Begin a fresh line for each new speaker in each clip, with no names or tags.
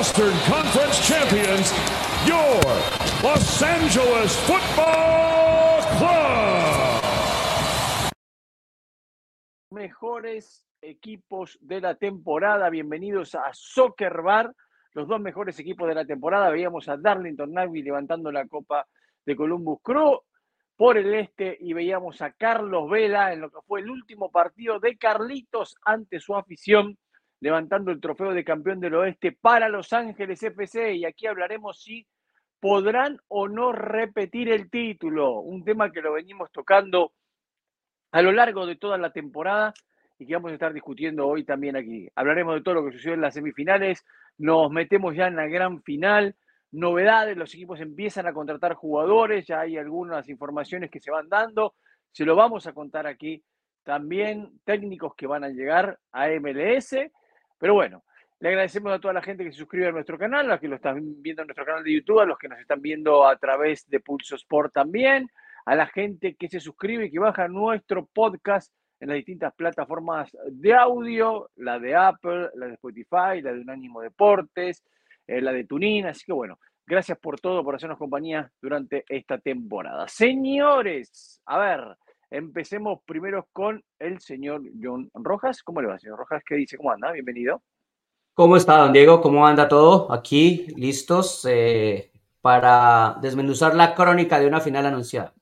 Los.
Mejores equipos de la temporada. Bienvenidos a Soccer Bar, los dos mejores equipos de la temporada. Veíamos a Darlington Nagby levantando la copa de Columbus Crew por el este y veíamos a Carlos Vela en lo que fue el último partido de Carlitos ante su afición, levantando el trofeo de campeón del oeste para Los Ángeles FC. Y aquí hablaremos si podrán o no repetir el título, un tema que lo venimos tocando a lo largo de toda la temporada y que vamos a estar discutiendo hoy también aquí. Hablaremos de todo lo que sucedió en las semifinales, nos metemos ya en la gran final novedades, los equipos empiezan a contratar jugadores, ya hay algunas informaciones que se van dando, se lo vamos a contar aquí. También técnicos que van a llegar a MLS, pero bueno, le agradecemos a toda la gente que se suscribe a nuestro canal, a los que lo están viendo en nuestro canal de YouTube, a los que nos están viendo a través de Pulso Sport también, a la gente que se suscribe y que baja nuestro podcast en las distintas plataformas de audio, la de Apple, la de Spotify, la de Unánimo Deportes, eh, la de Tunín. Así que bueno, gracias por todo, por hacernos compañía durante esta temporada. Señores, a ver, empecemos primero con el señor John Rojas. ¿Cómo le va, señor Rojas? ¿Qué dice? ¿Cómo anda? Bienvenido.
¿Cómo está, don Diego? ¿Cómo anda todo? Aquí, listos eh, para desmenuzar la crónica de una final anunciada.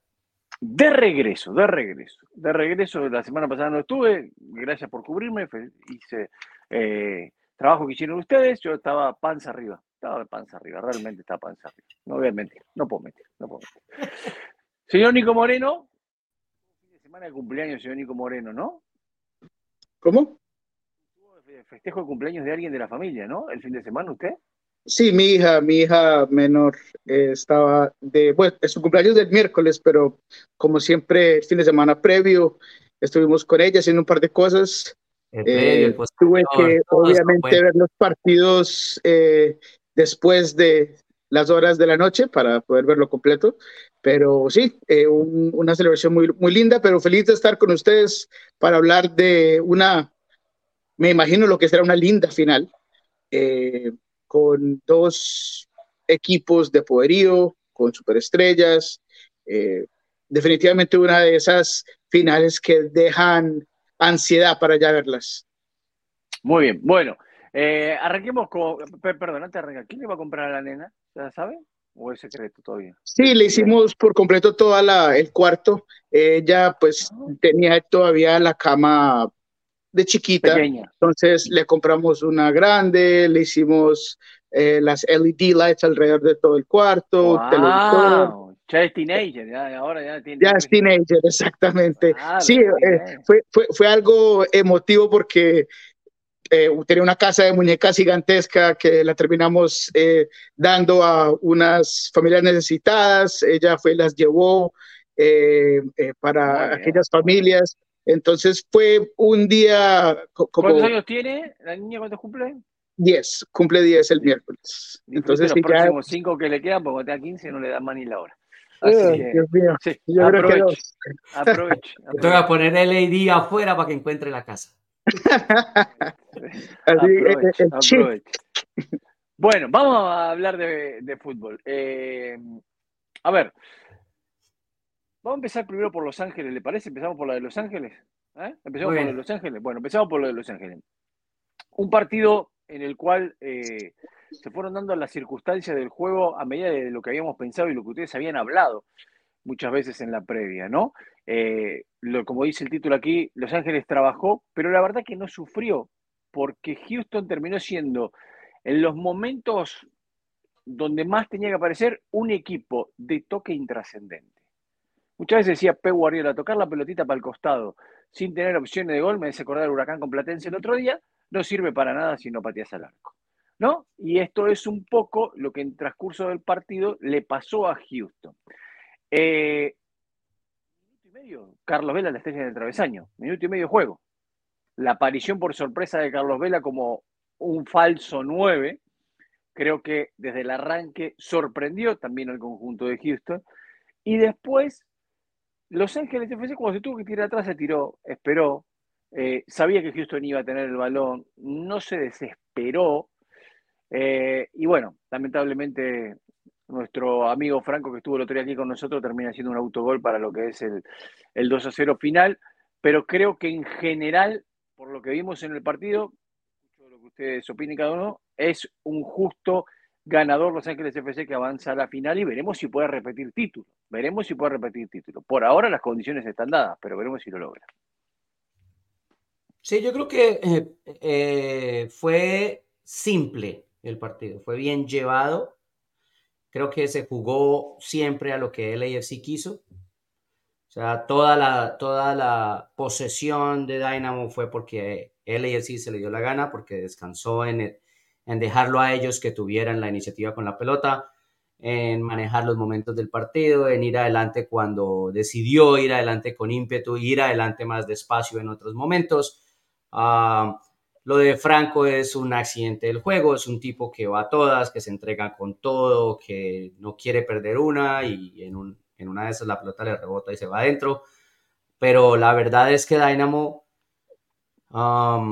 De regreso, de regreso, de regreso. La semana pasada no estuve, gracias por cubrirme, hice eh, trabajo que hicieron ustedes, yo estaba panza arriba. Estaba de panza arriba, realmente estaba panza arriba. No voy a mentir, no puedo mentir, no puedo mentir. Señor Nico Moreno, semana de cumpleaños, señor Nico Moreno, ¿no?
¿Cómo?
Festejo de cumpleaños de alguien de la familia, ¿no? El fin de semana, ¿usted?
Sí, mi hija, mi hija menor eh, estaba de, bueno, es su cumpleaños del miércoles, pero como siempre, el fin de semana previo, estuvimos con ella haciendo un par de cosas eh, tuve que obviamente ver los partidos eh, después de las horas de la noche para poder verlo completo. Pero sí, eh, una celebración muy, muy linda, pero feliz de estar con ustedes para hablar de una, me imagino lo que será una linda final, con dos equipos de poderío, con superestrellas. definitivamente una de esas finales que dejan ansiedad para ya verlas.
Muy bien, bueno, eh, arranquemos con, perdón, antes ¿quién le va a comprar a la nena? ¿Ya? ¿O es secreto todavía?
Sí, le hicimos por completo todo el cuarto. Ella pues ah. tenía todavía la cama de chiquita. Pequeña. Entonces le compramos una grande, le hicimos eh, las LED lights alrededor de todo el cuarto,
wow. Ya es teenager, ya, ahora ya tiene.
Ya es teenager, exactamente. sí, eh, fue, fue, fue, algo emotivo porque eh, tenía una casa de muñecas gigantesca que la terminamos eh, dando a unas familias necesitadas. Ella fue, las llevó para aquellas familias. Entonces fue un día.
Como, ¿Cuántos años tiene? ¿La niña cuántos cumple?
10, cumple 10 el miércoles.
Entonces, los próximos 5 que le quedan, porque tenga 15 no le dan más ni la hora.
Así Dios mío. Sí, Yo
aprovecho, aprovecho,
Te voy a poner LED afuera para que encuentre la casa.
Así, eh, eh, bueno, vamos a hablar de, de fútbol. Eh, a ver, vamos a empezar primero por Los Ángeles, ¿le parece? Empezamos por la de Los Ángeles. ¿Eh? Empezamos por la de Los Ángeles. Bueno, empezamos por lo de Los Ángeles. Un partido en el cual eh, se fueron dando las circunstancias del juego a medida de lo que habíamos pensado y lo que ustedes habían hablado muchas veces en la previa, ¿no? Eh, como dice el título aquí, Los Ángeles trabajó, pero la verdad que no sufrió, porque Houston terminó siendo en los momentos donde más tenía que aparecer un equipo de toque intrascendente. Muchas veces decía P. Guardiola, tocar la pelotita para el costado sin tener opciones de gol, me hace acordar el huracán con Platense el otro día, no sirve para nada si no pateas al arco. ¿No? Y esto es un poco lo que en transcurso del partido le pasó a Houston. Eh, minuto y medio, Carlos Vela, la estrella del travesaño. Minuto y medio juego. La aparición por sorpresa de Carlos Vela como un falso 9, creo que desde el arranque sorprendió también al conjunto de Houston. Y después, Los Ángeles FC, cuando se tuvo que tirar atrás, se tiró, esperó, eh, sabía que Houston iba a tener el balón, no se desesperó. Eh, y bueno, lamentablemente nuestro amigo Franco que estuvo el otro día aquí con nosotros termina haciendo un autogol para lo que es el, el 2 a 0 final. Pero creo que en general, por lo que vimos en el partido, lo que ustedes opinen cada uno, es un justo ganador Los Ángeles FC que avanza a la final y veremos si puede repetir título. Veremos si puede repetir título. Por ahora las condiciones están dadas, pero veremos si lo logra.
Sí, yo creo que eh, eh, fue simple el partido, fue bien llevado. Creo que se jugó siempre a lo que el AFC quiso. O sea, toda la, toda la posesión de Dynamo fue porque el AFC se le dio la gana, porque descansó en, en dejarlo a ellos que tuvieran la iniciativa con la pelota, en manejar los momentos del partido, en ir adelante cuando decidió ir adelante con ímpetu, ir adelante más despacio en otros momentos. Ah, lo de Franco es un accidente del juego, es un tipo que va a todas, que se entrega con todo, que no quiere perder una y en, una de esas la pelota le rebota y se va adentro. Pero la verdad es que Dynamo a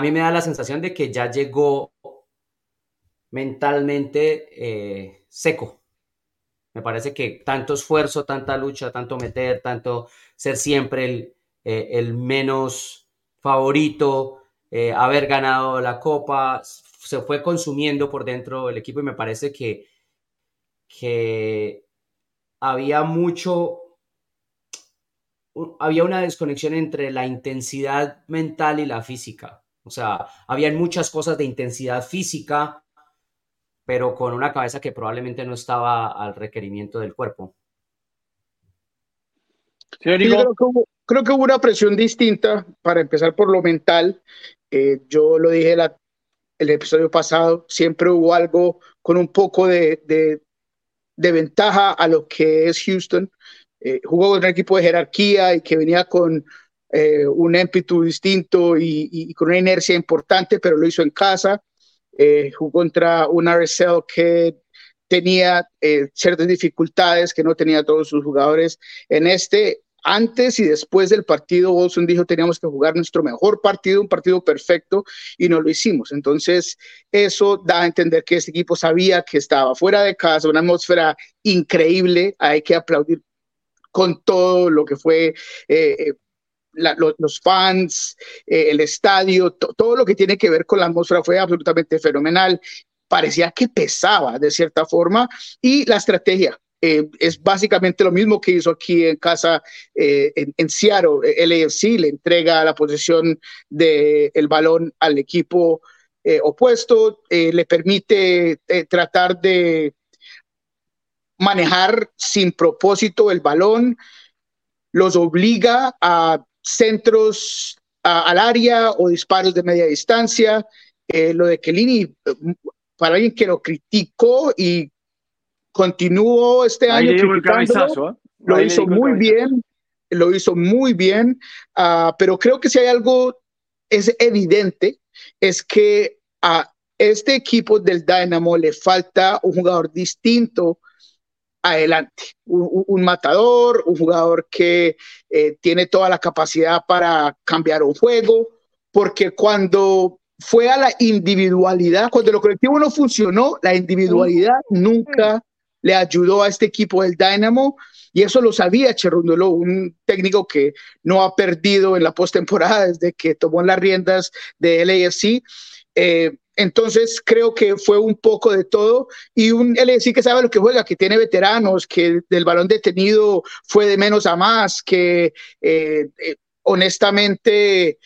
mí me da la sensación de que ya llegó mentalmente eh, seco. Me parece que tanto esfuerzo, tanta lucha, tanto meter, tanto ser siempre el, eh, menos favorito, eh, haber ganado la copa, se fue consumiendo por dentro el equipo y me parece que, que había mucho, había una desconexión entre la intensidad mental y la física. O sea, habían muchas cosas de intensidad física, pero con una cabeza que probablemente no estaba al requerimiento del cuerpo.
Creo, que hubo, una presión distinta, para empezar por lo mental. Eh, yo lo dije el episodio pasado, siempre hubo algo con un poco de, ventaja a lo que es Houston. Eh, jugó con un equipo de jerarquía y que venía con eh, un ímpetu distinto y, con una inercia importante, pero lo hizo en casa. Eh, jugó contra un RSL que tenía eh, ciertas dificultades que no tenía todos sus jugadores en este. Antes y después del partido, Wilson dijo teníamos que jugar nuestro mejor partido, un partido perfecto, y no lo hicimos. Entonces, eso da a entender que este equipo sabía que estaba fuera de casa, una atmósfera increíble. Hay que aplaudir con todo lo que fue eh, los, fans, eh, el estadio, todo lo que tiene que ver con la atmósfera fue absolutamente fenomenal. Parecía que pesaba de cierta forma y la estrategia. Eh, es básicamente lo mismo que hizo aquí en casa eh, en, en, Seattle. El AFC le entrega la posesión del el balón al equipo opuesto, le permite tratar de manejar sin propósito el balón, los obliga a centros al área o disparos de media distancia. Eh, lo de Kelini, para alguien que lo criticó y continuó este año,
¿eh?
lo hizo muy bien, lo hizo muy bien, ah, pero creo que si hay algo es evidente, es que a este equipo del Dynamo le falta un jugador distinto adelante. Un, matador, un jugador que eh, tiene toda la capacidad para cambiar un juego, porque cuando fue a la individualidad, cuando lo colectivo no funcionó, la individualidad nunca le ayudó a este equipo del Dynamo y eso lo sabía Cherundolo, un técnico que no ha perdido en la postemporada desde que tomó las riendas de LAFC. Eh, entonces creo que fue un poco de todo y un LSI que sabe lo que juega, que tiene veteranos, que del balón detenido fue de menos a más, que eh, eh, honestamente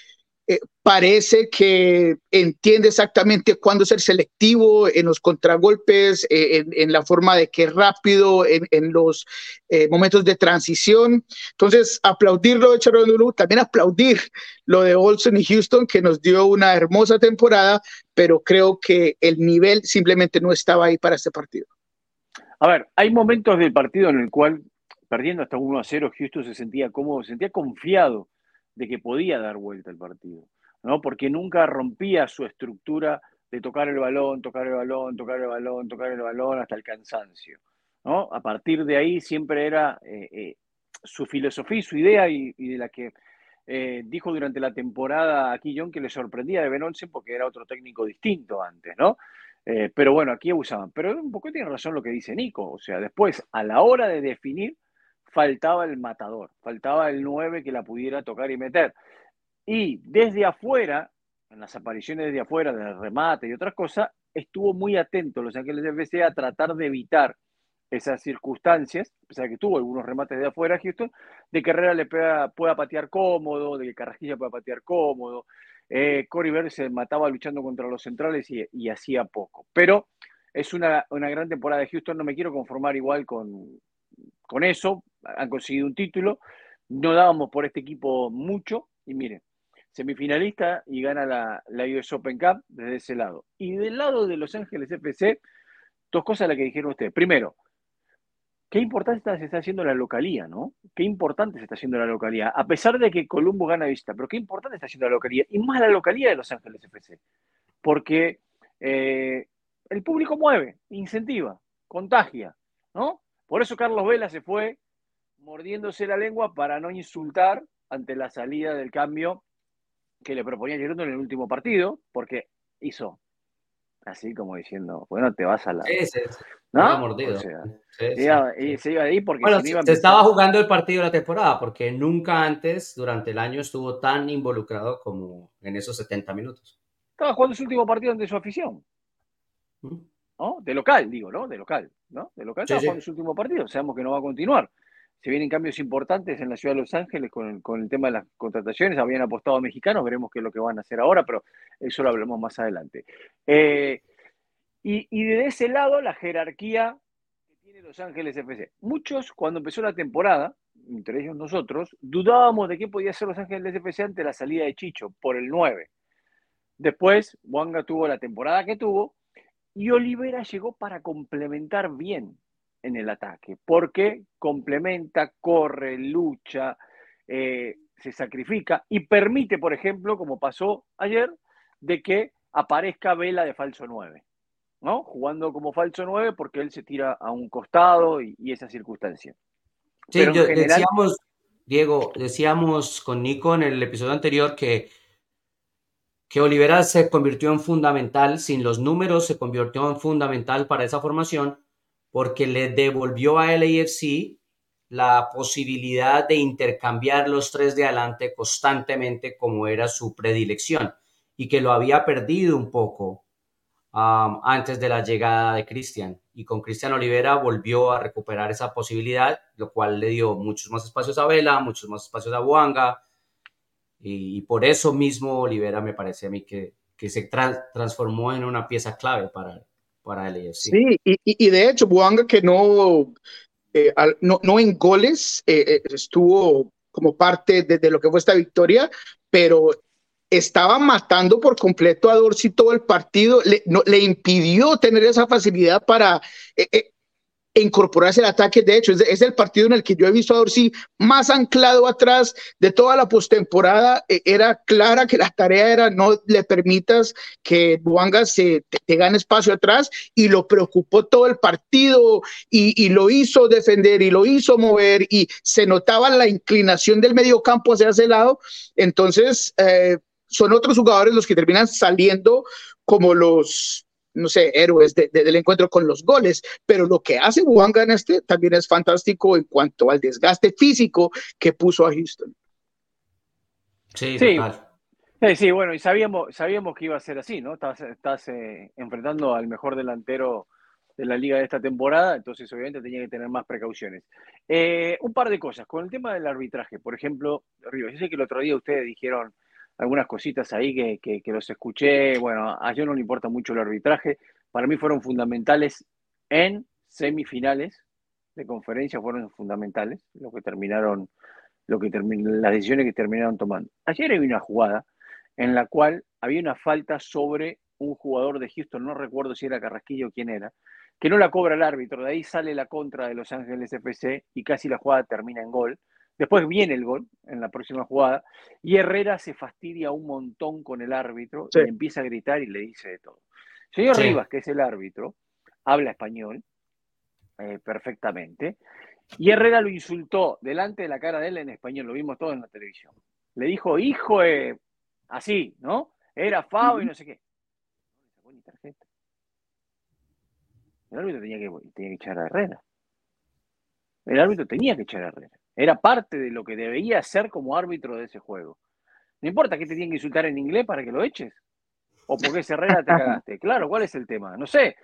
eh, parece que entiende exactamente cuándo ser selectivo en los contragolpes, eh, en, la forma de que rápido en, los eh, momentos de transición. Entonces, aplaudirlo de Charolulu, también aplaudir lo de Olsen y Houston, que nos dio una hermosa temporada, pero creo que el nivel simplemente no estaba ahí para este partido.
A ver, hay momentos del partido en el cual, perdiendo hasta 1 a 0, Houston se sentía cómodo, se sentía confiado de que podía dar vuelta el partido, ¿no? Porque nunca rompía su estructura de tocar el balón, tocar el balón, tocar el balón, tocar el balón hasta el cansancio, ¿no? A partir de ahí siempre era eh, eh, su filosofía y su idea y, de la que eh, dijo durante la temporada aquí John que le sorprendía de Ben Olsen porque era otro técnico distinto antes, ¿no? Pero bueno, aquí abusaban. Pero un poco tiene razón lo que dice Nico. O sea, después, a la hora de definir, faltaba el matador, faltaba el 9 que la pudiera tocar y meter. Y desde afuera, en las apariciones desde afuera, del remate y otras cosas, estuvo muy atento Los Ángeles FC a tratar de evitar esas circunstancias, a pesar de que tuvo algunos remates de afuera Houston, de que Herrera le pueda patear cómodo, de que Carrasquilla pueda patear cómodo. Eh, Cory Verde se mataba luchando contra los centrales y, hacía poco. Pero es una, gran temporada de Houston, no me quiero conformar igual con, con eso, han conseguido un título, no dábamos por este equipo mucho y miren, semifinalista y gana la, la US Open Cup desde ese lado. Y del lado de Los Ángeles FC, dos cosas las que dijeron ustedes. Primero, qué importante se está haciendo la localía, ¿no? Qué importante se está haciendo la localía. A pesar de que Columbo gana vista, pero qué importante está haciendo la localía. Y más la localía de Los Ángeles FC. Porque eh, el público mueve, incentiva, contagia, ¿no? Por eso Carlos Vela se fue mordiéndose la lengua para no insultar ante la salida del cambio que le proponía Girondo en el último partido, porque hizo así como diciendo, bueno, te vas a la...
Sí, sí, ¿no? mordido.
se iba ahí porque
se, estaba jugando el partido de la temporada, porque nunca antes durante el año estuvo tan involucrado como en esos 70 minutos.
Estaba jugando su último partido ante su afición. ¿No? De local, digo, ¿no? De local, ¿no? De local estaba jugando su último partido, sabemos que no va a continuar. Se vienen cambios importantes en la ciudad de Los Ángeles con, con el tema de las contrataciones. Habían apostado a mexicanos, veremos qué es lo que van a hacer ahora, pero eso lo hablamos más adelante. Eh, y, y de ese lado, la jerarquía que tiene Los Ángeles FC. Muchos, cuando empezó la temporada, entre ellos nosotros, dudábamos de qué podía ser Los Ángeles FC ante la salida de Chicho por el 9. Después, Wanga tuvo la temporada que tuvo y Olivera llegó para complementar bien en el ataque, porque complementa, corre, lucha, eh, se sacrifica y permite, por ejemplo, como pasó ayer, de que aparezca Vela de falso 9, ¿no? Jugando como falso 9 porque él se tira a un costado y, esa circunstancia.
Sí, decíamos, Diego, decíamos con Nico en el episodio anterior que, que Olivera se convirtió en fundamental, sin los números se convirtió en fundamental para esa formación, porque le devolvió a LAFC la posibilidad de intercambiar los tres de adelante constantemente como era su predilección y que lo había perdido un poco um, antes de la llegada de Cristian. Y con Cristian Olivera volvió a recuperar esa posibilidad, lo cual le dio muchos más espacios a Vela, muchos más espacios a Buanga. Y, por eso mismo Olivera me parece a mí que, que se transformó en una pieza clave para, para
Sí, y, de hecho, Buanga que no, eh, no, no, en goles eh, eh, estuvo como parte de, lo que fue esta victoria, pero estaba matando por completo a Dorsey todo el partido, le, impidió tener esa facilidad para incorporarse al ataque. De hecho, es, el partido en el que yo he visto a Dorsey más anclado atrás de toda la postemporada. E, era clara que la tarea era no le permitas que Buanga se te, gane espacio atrás y lo preocupó todo el partido y, lo hizo defender y lo hizo mover y se notaba la inclinación del medio campo hacia ese lado. Entonces, eh, son otros jugadores los que terminan saliendo como los no sé, héroes del encuentro con los goles, pero lo que hace Buanga en este también es fantástico en cuanto al desgaste físico que puso a Houston.
Sí, sí. Sí, bueno, y sabíamos, sabíamos que iba a ser así, ¿no? Estás, eh, enfrentando al mejor delantero de la liga de esta temporada, entonces obviamente tenía que tener más precauciones. Eh, un par de cosas, con el tema del arbitraje, por ejemplo, Río, yo sé que el otro día ustedes dijeron, algunas cositas ahí que, los escuché. Bueno, a yo no le importa mucho el arbitraje. Para mí fueron fundamentales en semifinales de conferencia, fueron fundamentales lo que terminaron, lo que las decisiones que terminaron tomando. Ayer había una jugada en la cual había una falta sobre un jugador de Houston, no recuerdo si era Carrasquillo o quién era, que no la cobra el árbitro. De ahí sale la contra de Los Ángeles FC y casi la jugada termina en gol. Después viene el gol en la próxima jugada y Herrera se fastidia un montón con el árbitro y empieza a gritar y le dice de todo. Señor Rivas, que es el árbitro, habla español eh, perfectamente Y Herrera lo insultó delante de la cara de él en español, lo vimos todo en la televisión. Le dijo, hijo, de... así, ¿no? Era Fao y no sé qué. No tarjeta. El árbitro tenía que, tenía que echar a Herrera. El árbitro tenía que echar a Herrera. Era parte de lo que debía ser como árbitro de ese juego. No importa que te tienen que insultar en inglés para que lo eches. O porque ese Herrera te cagaste. Claro, ¿cuál es el tema? No sé.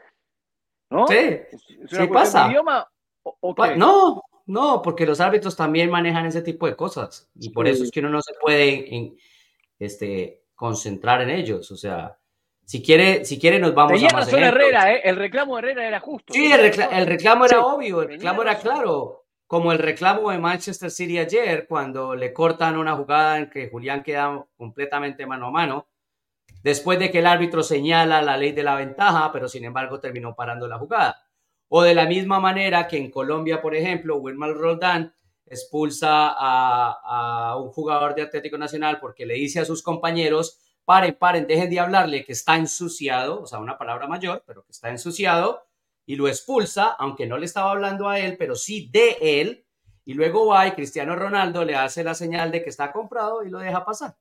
¿No?
Sí,
¿Es una
sí
cuestión
pasa.
de idioma o, o
Pa-
qué?
No, no, porque los árbitros también manejan ese tipo de cosas y por eso es que uno no se puede en- este, concentrar en ellos. O sea, si quiere, si quiere nos vamos
Tenía
a más
razón
ejemplos.
Herrera, ¿eh? El reclamo de Herrera era justo.
Sí, el, recla-
razón.
el reclamo era
Sí.
obvio, el
Tenía
reclamo era
razón.
claro, como el reclamo de Manchester City ayer cuando le cortan una jugada en que Julián queda completamente mano a mano, después de que el árbitro señala la ley de la ventaja, pero sin embargo terminó parando la jugada. O de la misma manera que en Colombia, por ejemplo, Wilmar Roldán expulsa a, un jugador de Atlético Nacional porque le dice a sus compañeros, paren, paren, dejen de hablarle que está ensuciado, o sea, una palabra mayor, pero que está ensuciado, y lo expulsa, aunque no le estaba hablando a él, pero sí de él, y luego va y Cristiano Ronaldo le hace la señal de que está comprado y lo deja pasar.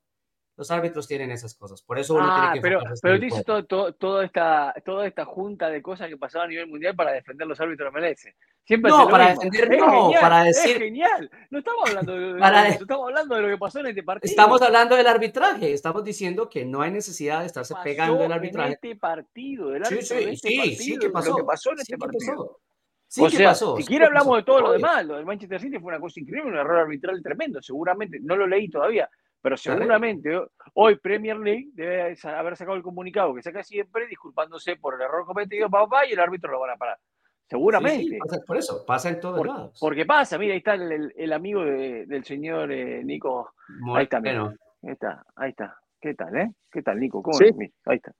Los árbitros tienen esas cosas, por eso uno
Ah,
tiene que
pero,
en
pero dices todo, todo- toda, esta, toda esta junta de cosas que pasaban a nivel mundial para defender los árbitros de MLS. Siempre
No, para
mismo.
defender
Es
no,
genial,
para
Es
decir-
genial. No estamos hablando de, de
Para-
eso, estamos hablando de lo que pasó en este partido.
Estamos hablando del arbitraje, estamos diciendo que no hay necesidad de estarse
pasó
pegando el
en
arbitraje.
este partido, del
Sí,
árbitro de
sí,
este
sí,
partido,
sí que pasó.
Lo que pasó en
sí
este partido.
pasó. Sí
o sea,
pasó.
si
sí
quiere
que pasó,
hablamos de todo lo demás. Lo del Manchester City fue una cosa increíble, un error arbitral tremendo, seguramente. No lo leí todavía, pero seguramente hoy Premier League debe haber sacado el comunicado que saca siempre disculpándose por el error cometido, papá, y el árbitro lo van a parar. Seguramente.
Sí, sí, pasa- por eso, pasa en todos
Por-
lados.
porque pasa, mira, ahí está el, amigo de- del señor eh, Nico. Ahí está, mira. Ahí está, ahí está. ¿Qué tal, eh? ¿Qué tal, Nico? ¿Cómo
Sí.
ahí está.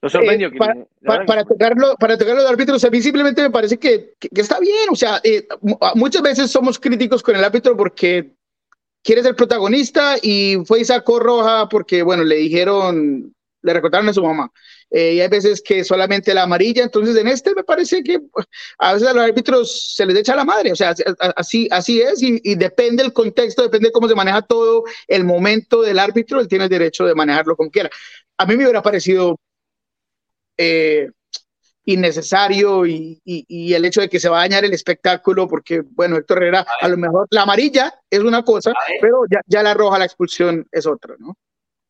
Lo sorprendió
Eh,
que.
pa-
la
Pa-
verdad
para,
que-
tocarlo, para tocar los árbitros, a mí simplemente me parece que, que- que está bien. O sea, eh, muchas veces somos críticos con el árbitro porque quiere ser protagonista y fue y sacó roja porque, bueno, le dijeron, le recordaron a su mamá. Eh, y hay veces que solamente la amarilla. Entonces, en este me parece que a veces a los árbitros se les echa la madre. O sea, así- así, es y, depende el contexto, depende de cómo se maneja todo el momento del árbitro. Él tiene el derecho de manejarlo como quiera. A mí me hubiera parecido eh, innecesario y, y- y el hecho de que se va a dañar el espectáculo, porque, bueno, Héctor Herrera, a, lo mejor la amarilla es una cosa, pero ya, ya la roja, la expulsión es otra, ¿no?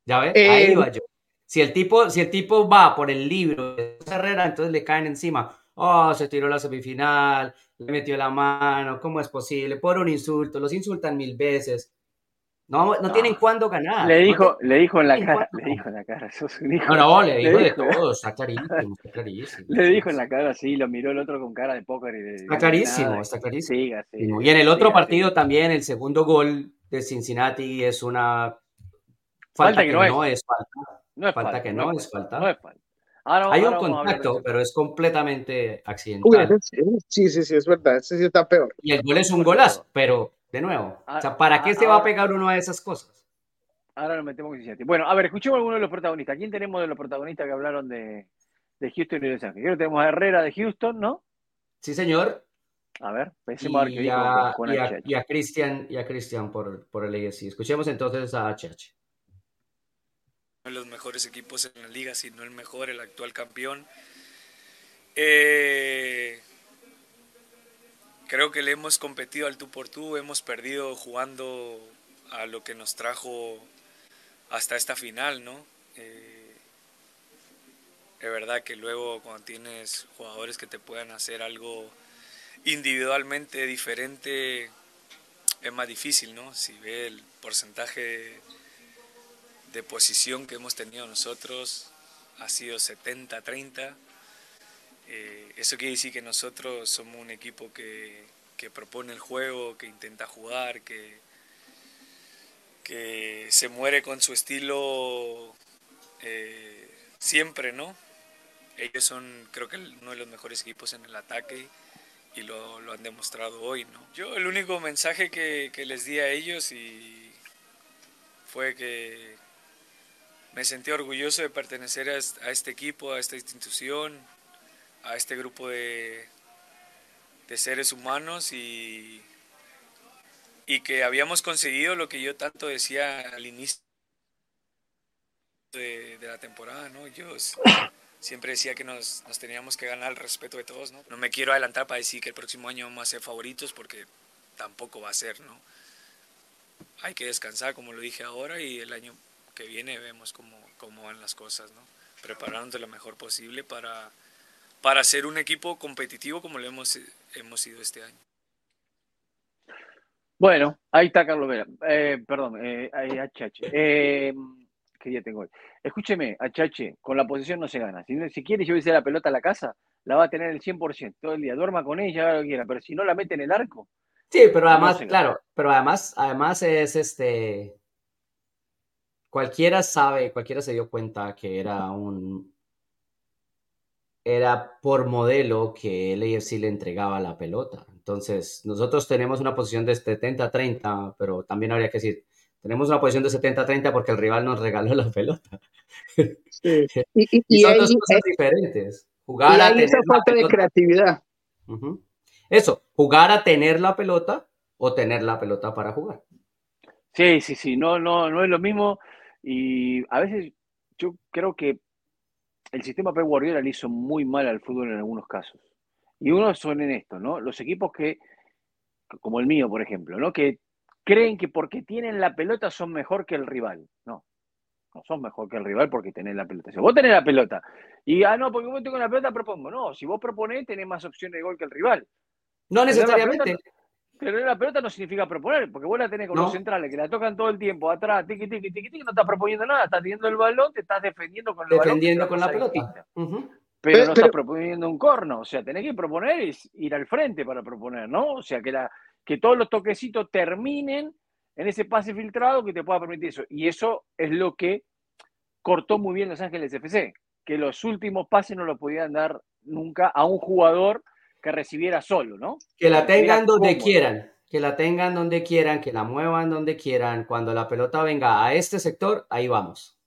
Ya ves,
Eh,
ahí iba yo. Si el tipo, si el tipo va por el libro de Herrera, entonces le caen encima. Oh, se tiró la semifinal, le metió la mano, ¿cómo es posible? Por un insulto, los insultan mil veces. No, no,
No.
tienen cuándo ganar.
le
No
dijo, le dijo en la
¿En
cara, le dijo en la cara, sos un hijo.
No, no, le dijo de
dijo-
todo, está clarísimo, está clarísimo.
Le dijo en la cara, sí, lo miró el otro con cara de póker y de.
Está clarísimo,
nada,
está clarísimo.
Siga, siga,
Y en el otro
siga,
partido
siga.
también, el segundo gol de Cincinnati es una falta,
Falta
que,
que
no,
no
es.
es.
falta.
No es
falta
falta,
que
no,
no
es falta.
falta.
No es falta. Ahora-
Hay un
ahora
contacto, pero es completamente accidental.
Uy, sí, sí, sí, es verdad, ese sí está peor.
Y el gol es un golazo, pero de nuevo,
Ah,
o sea, ¿para qué
ah,
se va a pegar uno a esas cosas?
Ahora nos metemos en Cincinnati. Bueno, a ver, escuchemos algunos de los protagonistas. ¿Quién tenemos de los protagonistas que hablaron de, de Houston y de Los Ángeles? Creo que tenemos a Herrera de Houston, ¿no?
Sí, señor.
A ver, pensemos a ver qué
Y
dijo
a,
con, con
y a- y a Cristian y a Cristian por, por el AFC. Escuchemos entonces a HH.
uno de los mejores equipos en la liga, si no el mejor, el actual campeón. Eh, creo que le hemos competido al tú por tú, hemos perdido jugando a lo que nos trajo hasta esta final, ¿no? Eh, es verdad que luego cuando tienes jugadores que te puedan hacer algo individualmente diferente, es más difícil, ¿no? Si ve el porcentaje de posición que hemos tenido nosotros ha sido 70-30. Eh, eso quiere decir que nosotros somos un equipo que, que propone el juego, que intenta jugar, que, que se muere con su estilo eh, siempre, ¿no? Ellos son, creo que, uno de los mejores equipos en el ataque y lo, lo han demostrado hoy, ¿no? Yo el único mensaje que, que les di a ellos y fue que me sentí orgulloso de pertenecer a a este equipo, a esta institución, a este grupo de, de seres humanos y y que habíamos conseguido lo que yo tanto decía al inicio de, la temporada, ¿no? Yo siempre decía que nos, nos, teníamos que ganar el respeto de todos, ¿no? No me quiero adelantar para decir que el próximo año vamos a ser favoritos porque tampoco va a ser, ¿no? Hay que descansar, como lo dije ahora, y el año que viene vemos cómo, cómo van las cosas, ¿no? Preparándonos de lo mejor posible para, para ser un equipo competitivo como lo hemos, hemos sido este año.
Bueno, ahí está Carlos Vera. Eh, perdón, eh, ahí HH. Eh, ¿Qué día tengo hoy? Escúcheme, HH, con la posición no se gana. Si, si quiere llevarse la pelota a la casa, la va a tener el 100% todo el día. Duerma con ella, haga lo que quiera, pero si no la mete en el arco.
Sí, pero además, claro, pero además, además es este. Cualquiera sabe, cualquiera se dio cuenta que era un. Era por modelo que el AFC le entregaba la pelota. Entonces, nosotros tenemos una posición de 70-30, pero también habría que decir, tenemos una posición de 70-30 porque el rival nos regaló la pelota. Sí. Y, son dos cosas diferentes.
Jugar a tener falta de creatividad.
Eso, jugar a tener la pelota o tener la pelota para jugar.
Sí, sí, sí, no, no, no es lo mismo. Y a veces yo creo que el sistema Pep Guardiola le hizo muy mal al fútbol en algunos casos. Y uno son en esto, ¿no? Los equipos que, como el mío, por ejemplo, ¿no? Que creen que porque tienen la pelota son mejor que el rival. No, no son mejor que el rival porque tenés la pelota. Si vos tenés la pelota y, ah, no, porque vos tengo la pelota, propongo. No, si vos proponés, tenés más opciones de gol que el rival.
No necesariamente.
Pero la pelota no significa proponer, porque vos la tenés con los centrales que la tocan todo el tiempo atrás, tiqui, tiqui, tiqui, tiqui, no estás proponiendo nada, estás teniendo el balón, te estás defendiendo con el
defendiendo con la pelota
pero, no estás proponiendo un corno, o sea, tenés que proponer es ir al frente para proponer, ¿no? O sea, que, la, que todos los toquecitos terminen en ese pase filtrado que te pueda permitir eso. Y eso es lo que cortó muy bien Los Ángeles FC, que los últimos pases no lo podían dar nunca a un jugador que recibiera solo, ¿no?
Que la tengan donde quieran, que la tengan donde quieran, que la muevan donde quieran. Cuando la pelota venga a este sector, ahí vamos.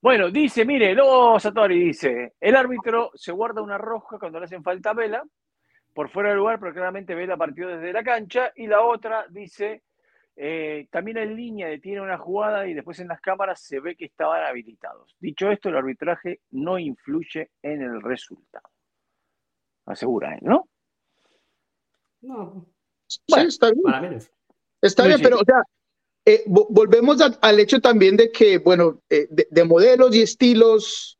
Bueno, dice, mire, Lobo Satori dice, el árbitro se guarda una roja cuando le hacen falta Vela, por fuera del lugar, pero claramente Vela partió desde la cancha, y la otra dice, eh, también en línea detiene una jugada y después en las cámaras se ve que estaban habilitados. Dicho esto, el arbitraje no influye en el resultado. Asegura él, ¿no?
No. sí, está bien. Está bien, pero o sea, eh, volvemos al hecho también de que, bueno, eh, de, modelos y estilos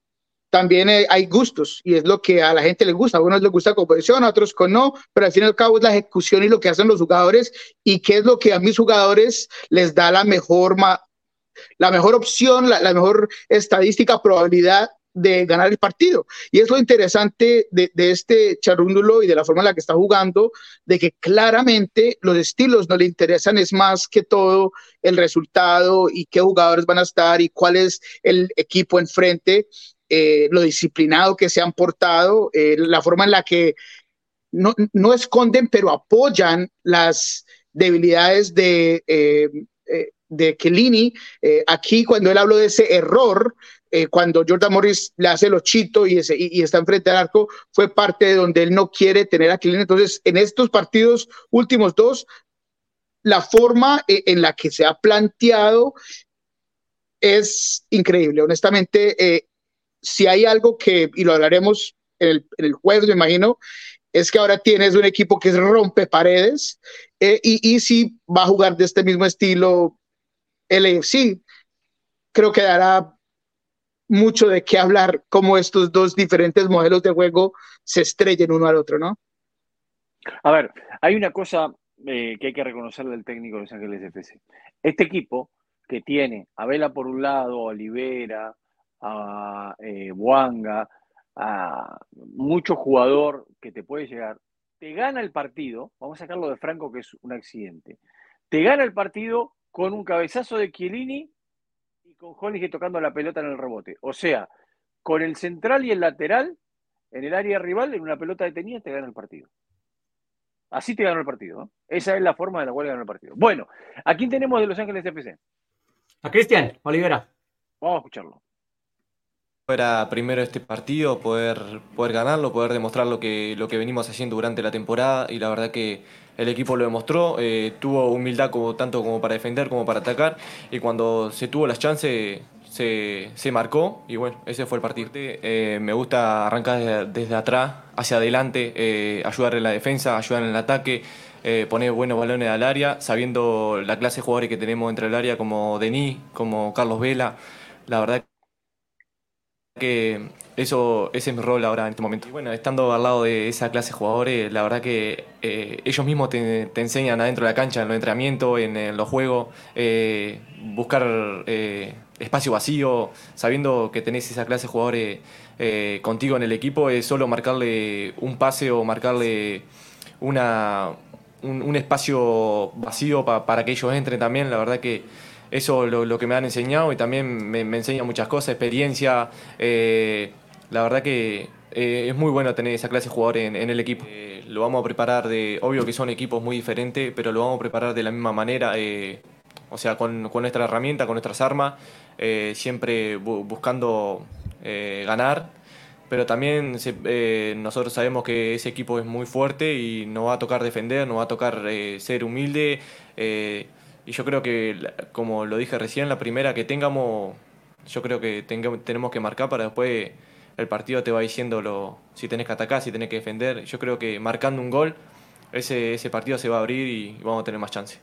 también eh, hay gustos y es lo que a la gente le gusta. A unos les gusta composición, a otros con no, pero al fin y al cabo es la ejecución y lo que hacen los jugadores y qué es lo que a mis jugadores les da la mejor, la mejor opción, la mejor estadística, probabilidad de ganar el partido. Y es lo interesante de, este charrúndulo y de la forma en la que está jugando, de que claramente los estilos no le interesan, es más que todo el resultado y qué jugadores van a estar y cuál es el equipo enfrente, eh, lo disciplinado que se han portado, eh, la forma en la que no, no, esconden, pero apoyan las debilidades de... Eh, de Kellini, aquí cuando él habló de ese error, eh, cuando Jordan Morris le hace los chito y, ese, y, está enfrente al arco, fue parte de donde él no quiere tener a Kylian. Entonces, en estos partidos últimos dos, la forma eh, en la que se ha planteado es increíble. Honestamente, eh, si hay algo que, y lo hablaremos en el, en el jueves, me imagino, es que ahora tienes un equipo que rompe paredes y, y si va a jugar de este mismo estilo el AFC, creo que dará mucho de qué hablar cómo estos dos diferentes modelos de juego se estrellen uno al otro, ¿no?
A ver, hay una cosa eh, que hay que reconocer del técnico de Los Ángeles FC. Este equipo que tiene a Vela por un lado, a Olivera, a eh, Buanga, a mucho jugador que te puede llegar, te gana el partido, vamos a sacarlo de Franco que es un accidente, te gana el partido con un cabezazo de Chiellini con Honig tocando la pelota en el rebote. O sea, con el central y el lateral en el área rival, en una pelota detenida, te gana el partido. Así te gana el partido. Esa es la forma de la cual gana el partido. Bueno, ¿a quién tenemos de Los Ángeles FC?
A Cristian Olivera.
Vamos a escucharlo.
Era primero este partido, poder, poder ganarlo, poder demostrar lo que, lo que venimos haciendo durante la temporada y la verdad que el equipo lo demostró, eh, tuvo humildad como, tanto como para defender como para atacar y cuando se tuvo las chances se, se marcó y bueno, ese fue el partido. Eh, me gusta arrancar desde, atrás hacia adelante, eh, ayudar en la defensa, ayudar en el ataque, poner buenos balones al área, sabiendo la clase de jugadores que tenemos entre el área como Denis, como Carlos Vela. La verdad que eso, ese es mi rol ahora en este momento. Bueno, estando al lado de esa clase de jugadores, la verdad que eh, ellos mismos te, enseñan adentro de la cancha, en los entrenamientos, en, los juegos, eh, buscar eh, espacio vacío, sabiendo que tenés esa clase de jugadores contigo en el equipo, es solo marcarle un pase o marcarle una, un, espacio vacío para que ellos entren también. La verdad que eso es lo, que me han enseñado y también me, me enseña muchas cosas, experiencia. Eh, la verdad que eh, es muy bueno tener esa clase de jugadores en, el equipo. Eh, lo vamos a preparar de, obvio que son equipos muy diferentes, pero lo vamos a preparar de la misma manera, o sea, con, con, nuestra herramienta, con nuestras armas, siempre buscando ganar. Pero también nosotros sabemos que ese equipo es muy fuerte y nos va a tocar defender, nos va a tocar ser humilde. Y yo creo que, como lo dije recién, la primera que tengamos, yo creo que tenemos que marcar para después el partido te va diciendo si tenés que atacar, si tenés que defender. Yo creo que marcando un gol, ese, ese partido se va a abrir y vamos a tener más chance.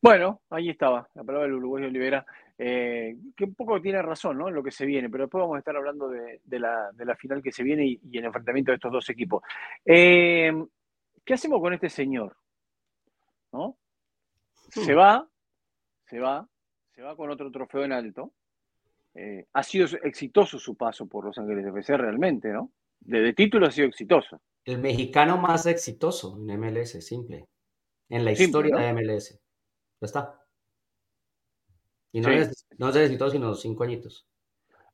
Bueno, ahí estaba la palabra del Uruguay Olivera, eh, que un poco tiene razón ¿no? en lo que se viene, pero después vamos a estar hablando de, la, de la, final que se viene y, y, el enfrentamiento de estos dos equipos. Eh, ¿Qué hacemos con este señor? ¿No? Se va, se va, se va con otro trofeo en alto. Eh, ha sido exitoso su paso por Los Ángeles FC realmente, ¿no? De, título ha sido exitoso.
El mexicano más exitoso en MLS, simple. En la historia de MLS. Ya está. Y no, es, no es exitoso, sino cinco añitos.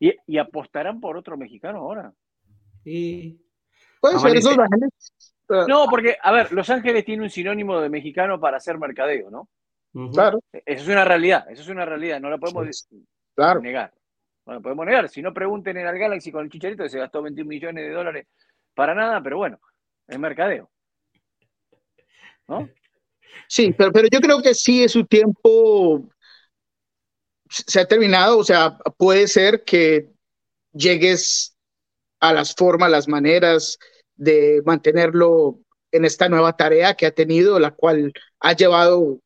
¿Y, apostarán por otro mexicano ahora?
Y...
Puede ser Los
Ángeles. No, porque, a ver, Los Ángeles tiene un sinónimo de mexicano para hacer mercadeo, ¿no?
Claro.
Eso es una realidad, eso es una realidad, no la podemos negar. No la podemos negar. Si no pregunten en el Galaxy con el Chicharito que se gastó 21 millones de dólares para nada, pero bueno, es mercadeo. ¿No?
Sí, pero, pero yo creo que sí es su tiempo se ha terminado, o sea, puede ser que llegues a las formas, las maneras de mantenerlo en esta nueva tarea que ha tenido, la cual ha llevado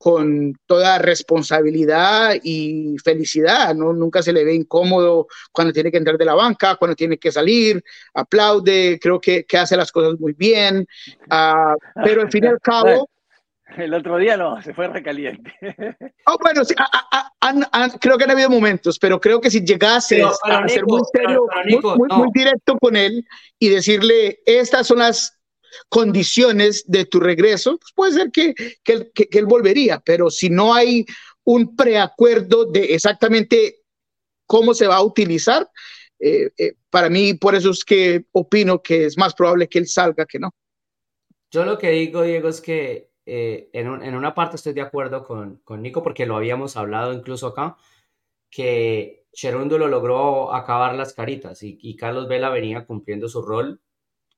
con toda responsabilidad y felicidad, ¿no? Nunca se le ve incómodo cuando tiene que entrar de la banca, cuando tiene que salir, aplaude, creo que, que hace las cosas muy bien, uh, pero al fin y al cabo...
El otro día no, se fue recaliente.
Oh, bueno, sí, a, a, creo que han habido momentos, pero creo que si llegases a ser muy serio, muy, muy directo con él y decirle, estas son las condiciones de tu regreso, pues puede ser que, que, él volvería, pero si no hay un preacuerdo de exactamente cómo se va a utilizar, eh, eh, para mí por eso es que opino que es más probable que él salga que no.
Yo lo que digo, Diego, es que eh, en, en, una parte estoy de acuerdo con, con, Nico, porque lo habíamos hablado incluso acá, que lo logró acabar las caritas y, y Carlos Vela venía cumpliendo su rol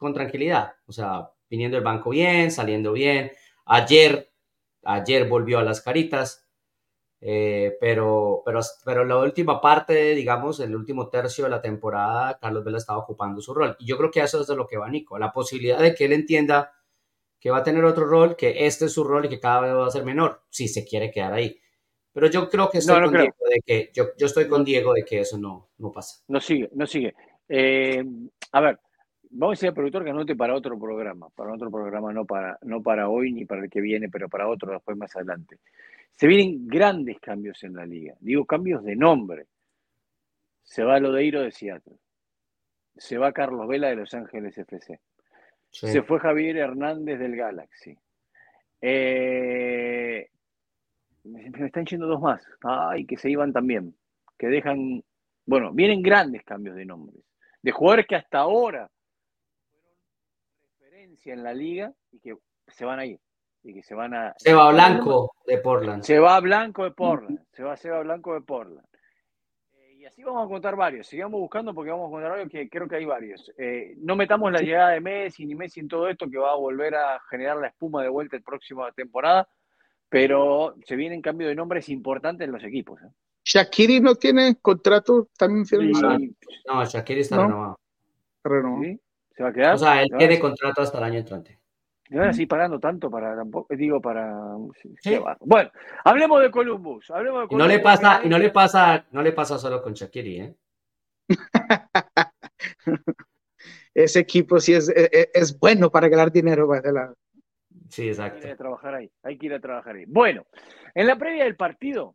con tranquilidad, o sea, viniendo del banco bien, saliendo bien. Ayer, ayer volvió a las caritas, eh, pero, pero, pero la última parte, digamos, el último tercio de la temporada, Carlos Vela estaba ocupando su rol. Y yo creo que eso es de lo que va Nico, la posibilidad de que él entienda que va a tener otro rol, que este es su rol y que cada vez va a ser menor, si se quiere quedar ahí. Pero yo creo que estoy con Diego de que yo, yo, estoy con Diego de que eso no, no pasa.
No sigue, no sigue. Eh, a ver, vamos a decir al productor que anote para otro programa, para otro programa, no para, no para hoy ni para el que viene, pero para otro después más adelante. Se vienen grandes cambios en la liga, digo cambios de nombre. Se va Lodeiro de Seattle, se va Carlos Vela de Los Ángeles FC, se fue Javier Hernández del Galaxy. Eh, me están yendo dos más, ay, que se iban también, que dejan, bueno, vienen grandes cambios de nombres, de jugadores que hasta ahora en la liga y que se van a ir. Y que se van a.
Se va Blanco de Portland.
Se va Blanco de Portland. Se va Seba Blanco de Portland. Eh, Y así vamos a contar varios. Sigamos buscando porque vamos a contar varios que creo que hay varios. Eh, no metamos la llegada de Messi ni Messi en todo esto que va a volver a generar la espuma de vuelta el próximo temporada, pero se vienen cambios de nombres importantes en los equipos. ¿eh?
Shakiri no tiene contrato también finalizado.
No, Shakiri está renovado.
Renovado.
¿Se va a quedar?
O sea, él tiene contrato hasta el año entrante.
Y ahora sí pagando tanto para tampoco, digo para bueno, hablemos de Columbus, hablemos de Columbus.
Y no le pasa, y no le pasa, no le pasa solo con Shakiri, ¿eh?
Ese equipo sí es, es, es, bueno para ganar dinero. Para.
Sí, exacto.
Hay que ir a trabajar ahí, hay que ir a trabajar ahí. Bueno, en la previa del partido,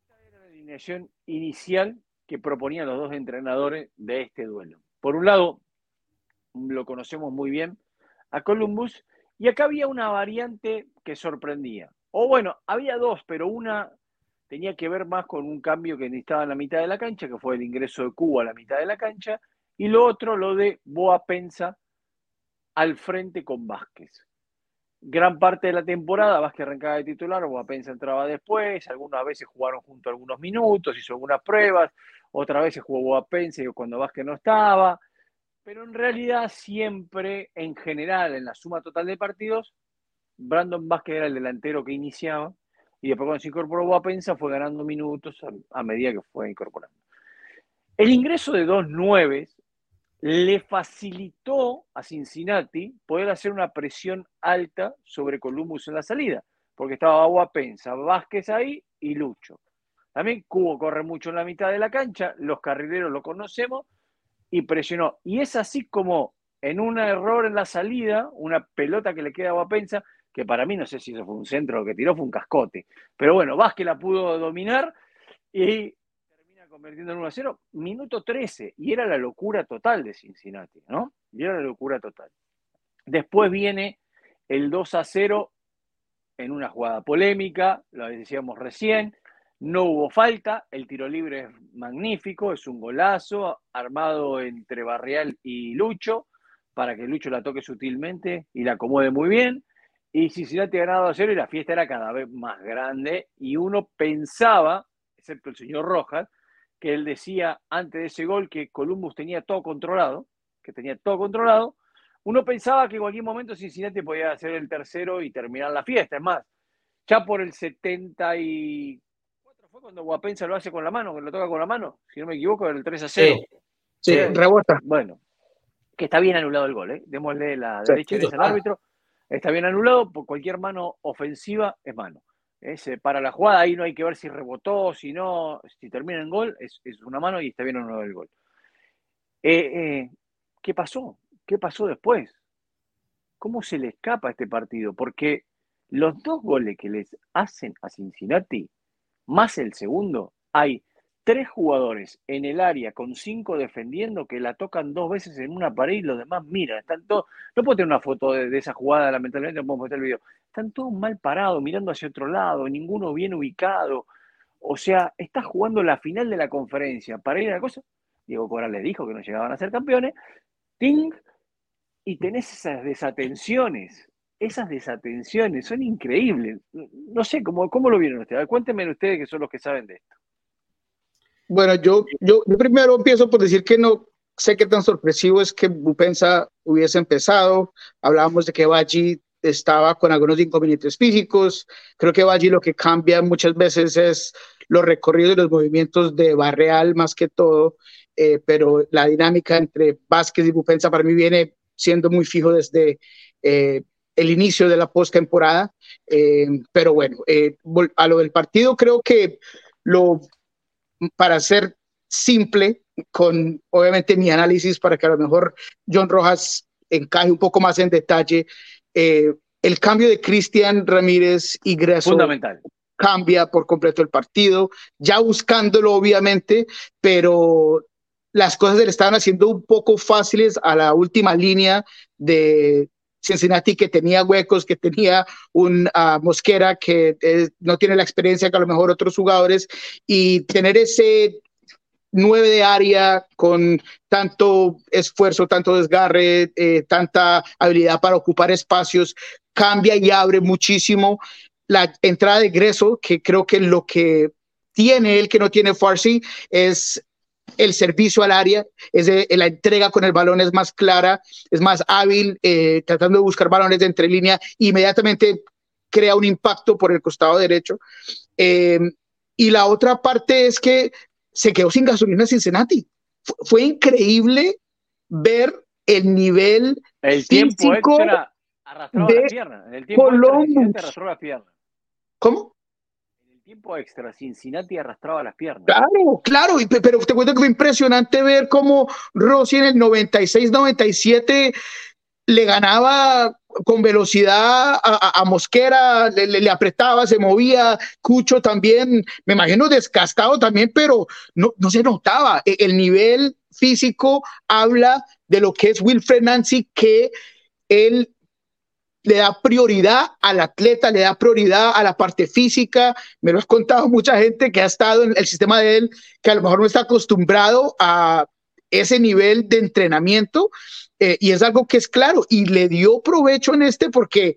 esta era la alineación inicial que proponían los dos entrenadores de este duelo. Por un lado, lo conocemos muy bien, a Columbus. Y acá había una variante que sorprendía. O bueno, había dos, pero una tenía que ver más con un cambio que necesitaba en la mitad de la cancha, que fue el ingreso de Cuba a la mitad de la cancha, y lo otro, lo de Boa Pensa al frente con Vázquez. Gran parte de la temporada, Vázquez arrancaba de titular, Boa Pensa entraba después, algunas veces jugaron juntos algunos minutos, hizo algunas pruebas, otras veces jugó Boa Pensa cuando Vázquez no estaba, pero en realidad siempre, en general, en la suma total de partidos, Brandon Vázquez era el delantero que iniciaba y después cuando se incorporó Boapensa fue ganando minutos a, medida que fue incorporando. El ingreso de dos nueves le facilitó a Cincinnati poder hacer una presión alta sobre Columbus en la salida, porque estaba Boapensa, Vázquez ahí y Lucho. También Cubo corre mucho en la mitad de la cancha, los carrileros lo conocemos, y presionó. Y es así como en un error en la salida, una pelota que le queda a Guapensa, que para mí no sé si eso fue un centro, que tiró fue un cascote. Pero bueno, Vázquez la pudo dominar y termina convirtiendo en 1 a 0, minuto 13. Y era la locura total de Cincinnati, ¿no? Y era la locura total. Después viene el 2 a 0 en una jugada polémica, lo decíamos recién, no hubo falta, el tiro libre es magnífico, es un golazo armado entre Barrial y Lucho para que Lucho la toque sutilmente y la acomode muy bien. Y Cincinnati ganado a cero y la fiesta era cada vez más grande y uno pensaba, excepto el señor Rojas, que él decía antes de ese gol que Columbus tenía todo controlado, que tenía todo controlado, uno pensaba que en cualquier momento Cincinnati podía hacer el tercero y terminar la fiesta. Es más, ya por el 70 y cuando Guapensa lo hace con la mano, que lo toca con la mano, si no me equivoco, era el 3 a 0.
Sí, rebota.
Bueno, que está bien anulado el gol, ¿eh? Démosle la derecha al árbitro. Está bien anulado, por cualquier mano ofensiva es mano. para la jugada ahí no hay que ver si rebotó, si no, si termina en gol, es, una mano y está bien anulado el gol. Eh, eh, ¿Qué pasó? ¿Qué pasó después? ¿Cómo se le escapa a este partido? Porque los dos goles que les hacen a Cincinnati más el segundo, hay tres jugadores en el área con cinco defendiendo que la tocan dos veces en una pared y los demás miran. Están todos, no puedo tener una foto de, esa jugada, lamentablemente no puedo meter el video. Están todos mal parados, mirando hacia otro lado, ninguno bien ubicado. O sea, está jugando la final de la conferencia. Para ir a la cosa, Diego Coral le dijo que no llegaban a ser campeones. Ting, y tenés esas desatenciones esas desatenciones son increíbles. No sé, ¿cómo, cómo lo vieron ustedes? Cuéntenme ustedes que son los que saben de esto.
Bueno, yo, yo, primero empiezo por decir que no sé qué tan sorpresivo es que Bupensa hubiese empezado. Hablábamos de que Baji estaba con algunos inconvenientes físicos. Creo que Baji lo que cambia muchas veces es los recorridos y los movimientos de Barreal más que todo, eh, pero la dinámica entre Vázquez y Bupensa para mí viene siendo muy fijo desde eh, el inicio de la postemporada. Eh, pero bueno, eh, a lo del partido creo que lo, para ser simple, con obviamente mi análisis para que a lo mejor John Rojas encaje un poco más en detalle, eh, el cambio de Cristian Ramírez y Greso
Fundamental.
cambia por completo el partido, ya buscándolo obviamente, pero las cosas le estaban haciendo un poco fáciles a la última línea de, Cincinnati que tenía huecos, que tenía un uh, Mosquera que eh, no tiene la experiencia que a lo mejor otros jugadores y tener ese nueve de área con tanto esfuerzo, tanto desgarre, eh, tanta habilidad para ocupar espacios, cambia y abre muchísimo la entrada de egreso, que creo que lo que tiene él que no tiene Farsi es el servicio al área, es la entrega con el balón es más clara, es más hábil, eh, tratando de buscar balones de entre línea, inmediatamente crea un impacto por el costado derecho. Eh, y la otra parte es que se quedó sin gasolina Cincinnati. fue increíble ver el nivel
el tiempo extra arrastró de la pierna. El tiempo Columbus. arrastró la pierna.
¿Cómo?
Tiempo extra, Cincinnati arrastraba las piernas.
Claro, claro, pero te cuento que fue impresionante ver cómo Rossi en el 96-97 le ganaba con velocidad a, Mosquera, le, apretaba, se movía, Cucho también, me imagino descastado también, pero no, no se notaba. E, el nivel físico habla de lo que es Wilfred Nancy, que él le da prioridad al atleta, le da prioridad a la parte física. Me lo has contado mucha gente que ha estado en el sistema de él, que a lo mejor no está acostumbrado a ese nivel de entrenamiento eh, y es algo que es claro y le dio provecho en este porque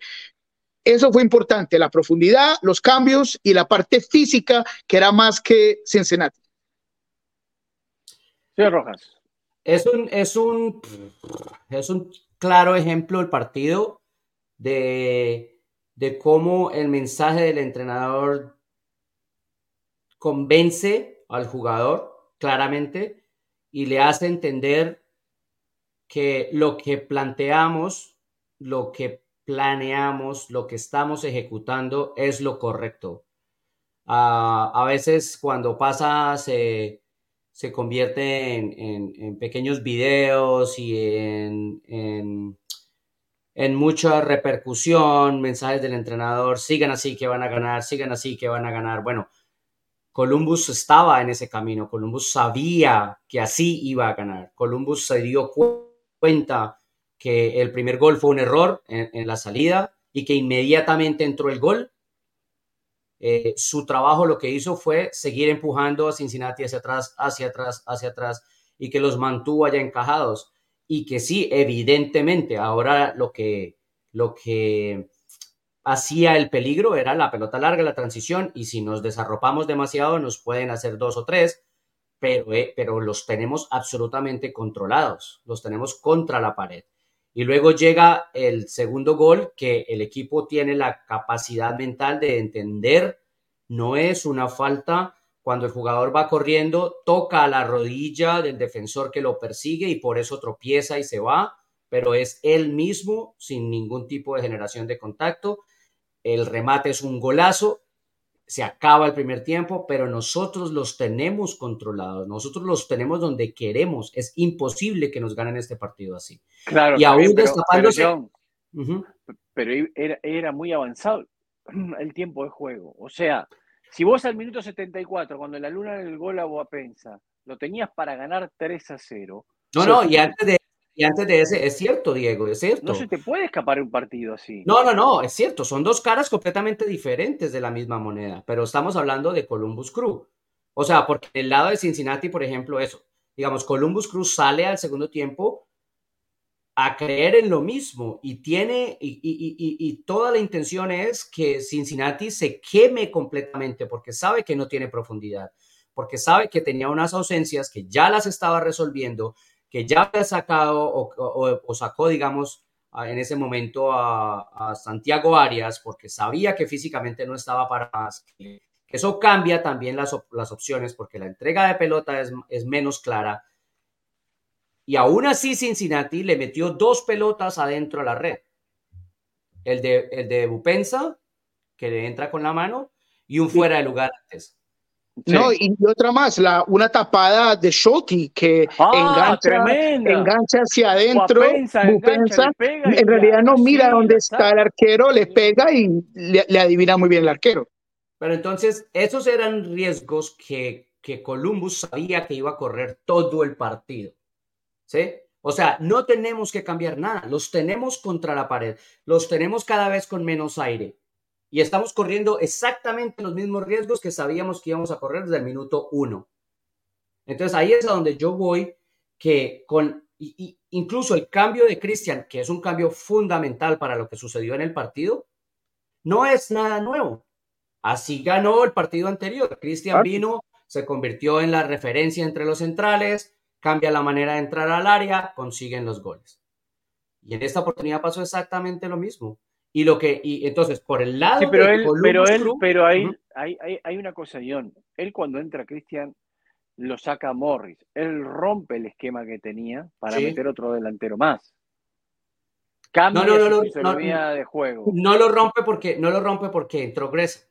eso fue importante, la profundidad, los cambios y la parte física que era más que Cincinnati.
Sí, Rojas.
Es un, es un, es un claro ejemplo el partido de, de cómo el mensaje del entrenador convence al jugador claramente y le hace entender que lo que planteamos, lo que planeamos, lo que estamos ejecutando es lo correcto. A veces cuando pasa se, se convierte en, pequeños videos y en, en, mucha repercusión, mensajes del entrenador, sigan así que van a ganar, sigan así que van a ganar. Bueno, Columbus estaba en ese camino, Columbus sabía que así iba a ganar, Columbus se dio cuenta que el primer gol fue un error en la salida y que inmediatamente entró el gol eh, su trabajo lo que hizo fue seguir empujando a Cincinnati hacia atrás, hacia atrás, hacia atrás y que los mantuvo allá encajados. Y que sí, evidentemente, ahora lo que, lo que hacía el peligro era la pelota larga, la transición, y si nos desarropamos demasiado nos pueden hacer dos o tres, pero, eh, pero los tenemos absolutamente controlados, los tenemos contra la pared. Y luego llega el segundo gol que el equipo tiene la capacidad mental de entender, no es una falta cuando el jugador va corriendo, toca a la rodilla del defensor que lo persigue y por eso tropieza y se va, pero es él mismo sin ningún tipo de generación de contacto. El remate es un golazo se acaba el primer tiempo, pero nosotros los tenemos controlados, nosotros los tenemos donde queremos. Es imposible que nos ganen este partido así.
Claro, y aún destapándose. Pero, era, muy avanzado el tiempo de juego. O sea, si vos al minuto 74, cuando la luna del gol a Boapensa, lo tenías para ganar 3 a 0.
No, no, y antes de y antes de ese, es cierto, Diego, es cierto.
No se te puede escapar un partido así.
No, no, no, es cierto. Son dos caras completamente diferentes de la misma moneda, pero estamos hablando de Columbus Crew. O sea, porque el lado de Cincinnati, por ejemplo, eso. Digamos, Columbus Crew sale al segundo tiempo a creer en lo mismo y tiene, y, y, toda la intención es que Cincinnati se queme completamente porque sabe que no tiene profundidad, porque sabe que tenía unas ausencias que ya las estaba resolviendo que ya había sacado o, sacó, digamos, en ese momento a, Santiago Arias porque sabía que físicamente no estaba para más. Eso cambia también las, las opciones porque la entrega de pelota es, es, menos clara. Y aún así Cincinnati le metió dos pelotas adentro a la red. El de, el de Bupensa, que le entra con la mano, y un fuera de lugar antes.
No, y otra más, la, una tapada de Shoti que ah, engancha, hacia adentro, en realidad no mira dónde está el arquero, le pega y le, adivina muy bien el arquero.
Pero entonces, esos eran riesgos que, que Columbus sabía que iba a correr todo el partido. ¿Sí? O sea, no tenemos que cambiar nada, los tenemos contra la pared, los tenemos cada vez con menos aire y estamos corriendo exactamente los mismos riesgos que sabíamos que íbamos a correr desde el minuto uno. Entonces ahí es a donde yo voy, que con incluso el cambio de Cristian, que es un cambio fundamental para lo que sucedió en el partido, no es nada nuevo. Así ganó el partido anterior. Cristian
Ah.
vino, se convirtió en la referencia entre los centrales, cambia la manera de entrar al área, consiguen los goles. Y en esta oportunidad pasó exactamente lo mismo. Y lo que, y entonces, por el lado
Sí, pero
de
él,
Columbus
pero él, pero ahí
Ujú.
hay, hay, hay una cosa, John. Él cuando entra Cristian lo saca a Morris. Él rompe el esquema que tenía para
Sí.
meter otro delantero más. Cambia
No, no, no,
su
no,
fisonomía de juego.
no lo rompe porque, no lo rompe porque entró Gressel.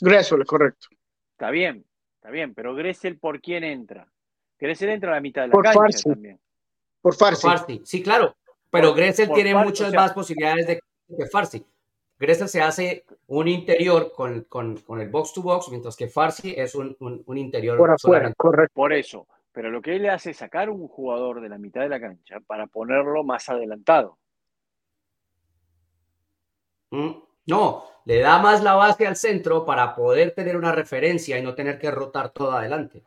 Gressel, correcto.
Está bien, está bien, pero Gressel, ¿por quién entra? Gressel entra a la mitad de la
Por
cancha
Farsi.
también.
Por Farsi.
Farsi. Sí, claro. Pero
Por-
Gressel
por
tiene
Farsi,
muchas
o sea-
más posibilidades de que Farsi. Gressel se hace un interior con, con- con el box to box, mientras que Farsi es un, un- un interior
Por afuera,
solamente.
correcto.
Por eso. Pero lo que él le hace es sacar un jugador de la mitad de la cancha para ponerlo más adelantado.
Mm, No, le da más la base al centro para poder tener una referencia y no tener que rotar todo adelante.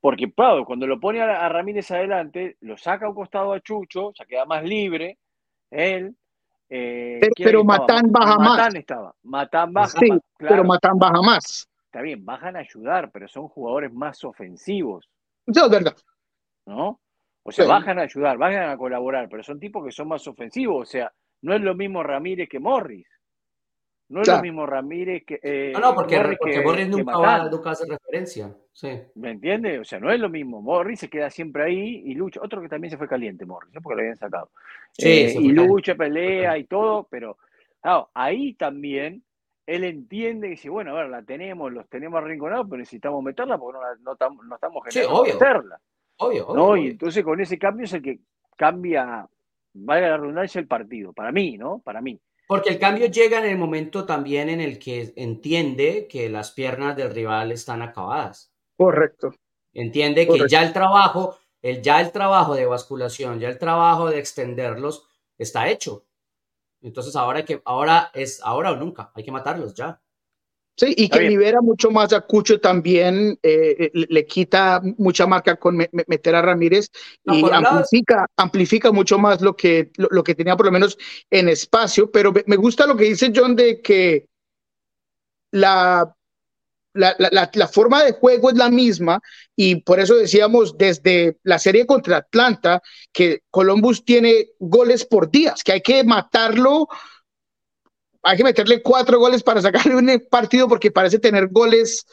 Porque, claro, cuando lo pone a, Ramírez adelante, lo saca a un costado a Chucho, ya queda más libre, él. eh,
Pero-
¿quién
pero? Matán baja más.
Matán estaba. Matán baja
Sí,
más. claro,
pero Matan baja más.
está bien, bajan a ayudar, pero son jugadores más ofensivos,
Eso es verdad.
¿no? O sea,
Sí.
bajan a ayudar, bajan a colaborar, pero son tipos que son más ofensivos. O sea, no es lo mismo Ramírez que Morris. No es lo mismo Ramírez que. eh,
No, no, porque,
Morris
porque
que-
Morris
que
nunca,
Matán.
va, nunca hace referencia. Sí.
¿Me entiendes? O sea, no es lo mismo. Morris se queda siempre ahí y lucha. Otro que también se fue caliente, Morris, ¿no? porque lo habían sacado.
Sí,
Eh,
se fue
y
caliente.
lucha, pelea y todo, pero claro, ahí también él entiende que dice, bueno, a ver, la tenemos, los tenemos arrinconados, pero necesitamos meterla porque no, la- no, tam- no estamos
Sí,
generando
obvio.
meterla.
Obvio, obvio,
¿no?
obvio.
Y entonces con ese cambio es el que cambia, valga la redundancia, el partido. Para mí, ¿no? Para mí.
Porque el cambio llega en el momento también en el que entiende que las piernas del rival están acabadas.
Correcto.
Entiende que ya el trabajo, el, ya el trabajo de basculación, ya el trabajo de extenderlos está hecho. Entonces ahora hay que, ahora es ahora o nunca, hay que matarlos ya.
Sí, y que libera mucho más a Cucho también, eh, le, le quita mucha marca con me- me- meter a Ramírez
No,
y
lado-
amplifica, amplifica mucho más lo que, lo, lo que tenía por lo menos en espacio, pero me, me gusta lo que dice John de que la, la- la- la forma de juego es la misma. Y por eso decíamos desde la serie contra Atlanta que Columbus tiene goles por días, que hay que matarlo hay que meterle cuatro goles para sacarle un partido porque parece tener goles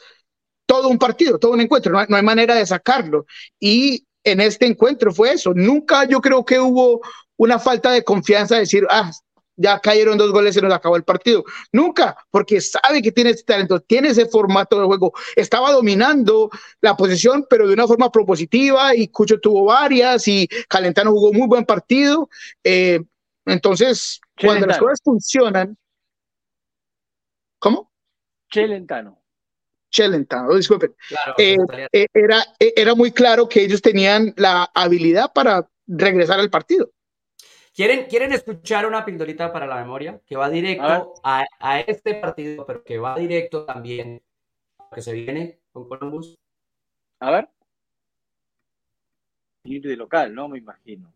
todo un partido, todo un encuentro, no hay, no hay manera de sacarlo. Y en este encuentro fue eso. Nunca yo creo que hubo una falta de confianza de decir, ah, ya cayeron dos goles y nos acabó el partido. Nunca, porque sabe que tiene ese talento, tiene ese formato de juego. Estaba dominando la posición, pero de una forma propositiva y Cucho tuvo varias y Calentano jugó muy buen partido. Eh, entonces, cuando las cosas funcionan, ¿Cómo?
Chelentano.
Chelentano, disculpen.
Claro,
Eh. Eh, era, eh, era muy claro que ellos tenían la habilidad para regresar al partido.
¿Quieren, ¿Quieren escuchar una pildorita para la memoria? Que va
A
directo a, a este partido, pero que va directo también a lo que se viene con Columbus.
A ver. Ir de local, ¿no? Me imagino.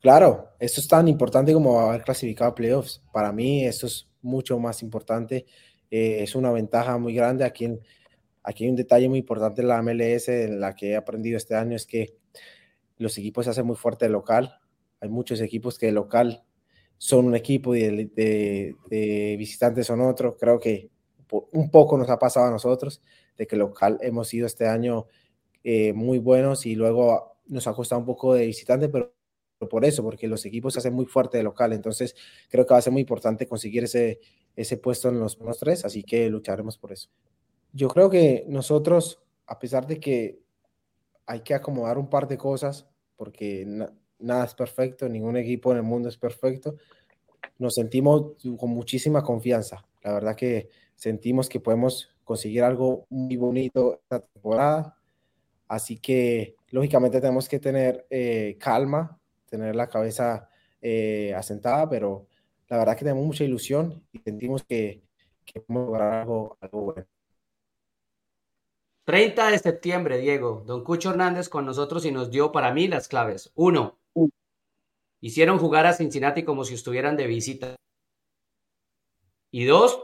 Claro, esto es tan importante como haber clasificado a playoffs. Para mí esto es mucho más importante. Eh, es una ventaja muy grande. Aquí, en- aquí hay un detalle muy importante en la MLS, en la que he aprendido este año, es que los equipos se hacen muy fuerte local. Hay muchos equipos que local son un equipo y de, visitantes son otro. Creo que un poco nos ha pasado a nosotros, de que local hemos sido este año eh, muy buenos y luego nos ha costado un poco de visitante, pero por eso, porque los equipos se hacen muy fuerte de local. Entonces, creo que va a ser muy importante conseguir ese, ese puesto en los primeros tres, así que lucharemos por eso. Yo creo que nosotros, a pesar de que hay que acomodar un par de cosas, porque na- nada es perfecto, ningún equipo en el mundo es perfecto, nos sentimos con muchísima confianza. La verdad que sentimos que podemos conseguir algo muy bonito esta temporada. Así que, lógicamente, tenemos que tener eh, calma, tener la cabeza eh, asentada, pero la verdad que tenemos mucha ilusión y sentimos que, que podemos lograr algo, algo bueno.
30 de septiembre, Diego. Don Cucho Hernández con nosotros y nos dio para mí las claves. Uno, hicieron jugar a Cincinnati como si estuvieran de visita. Y dos,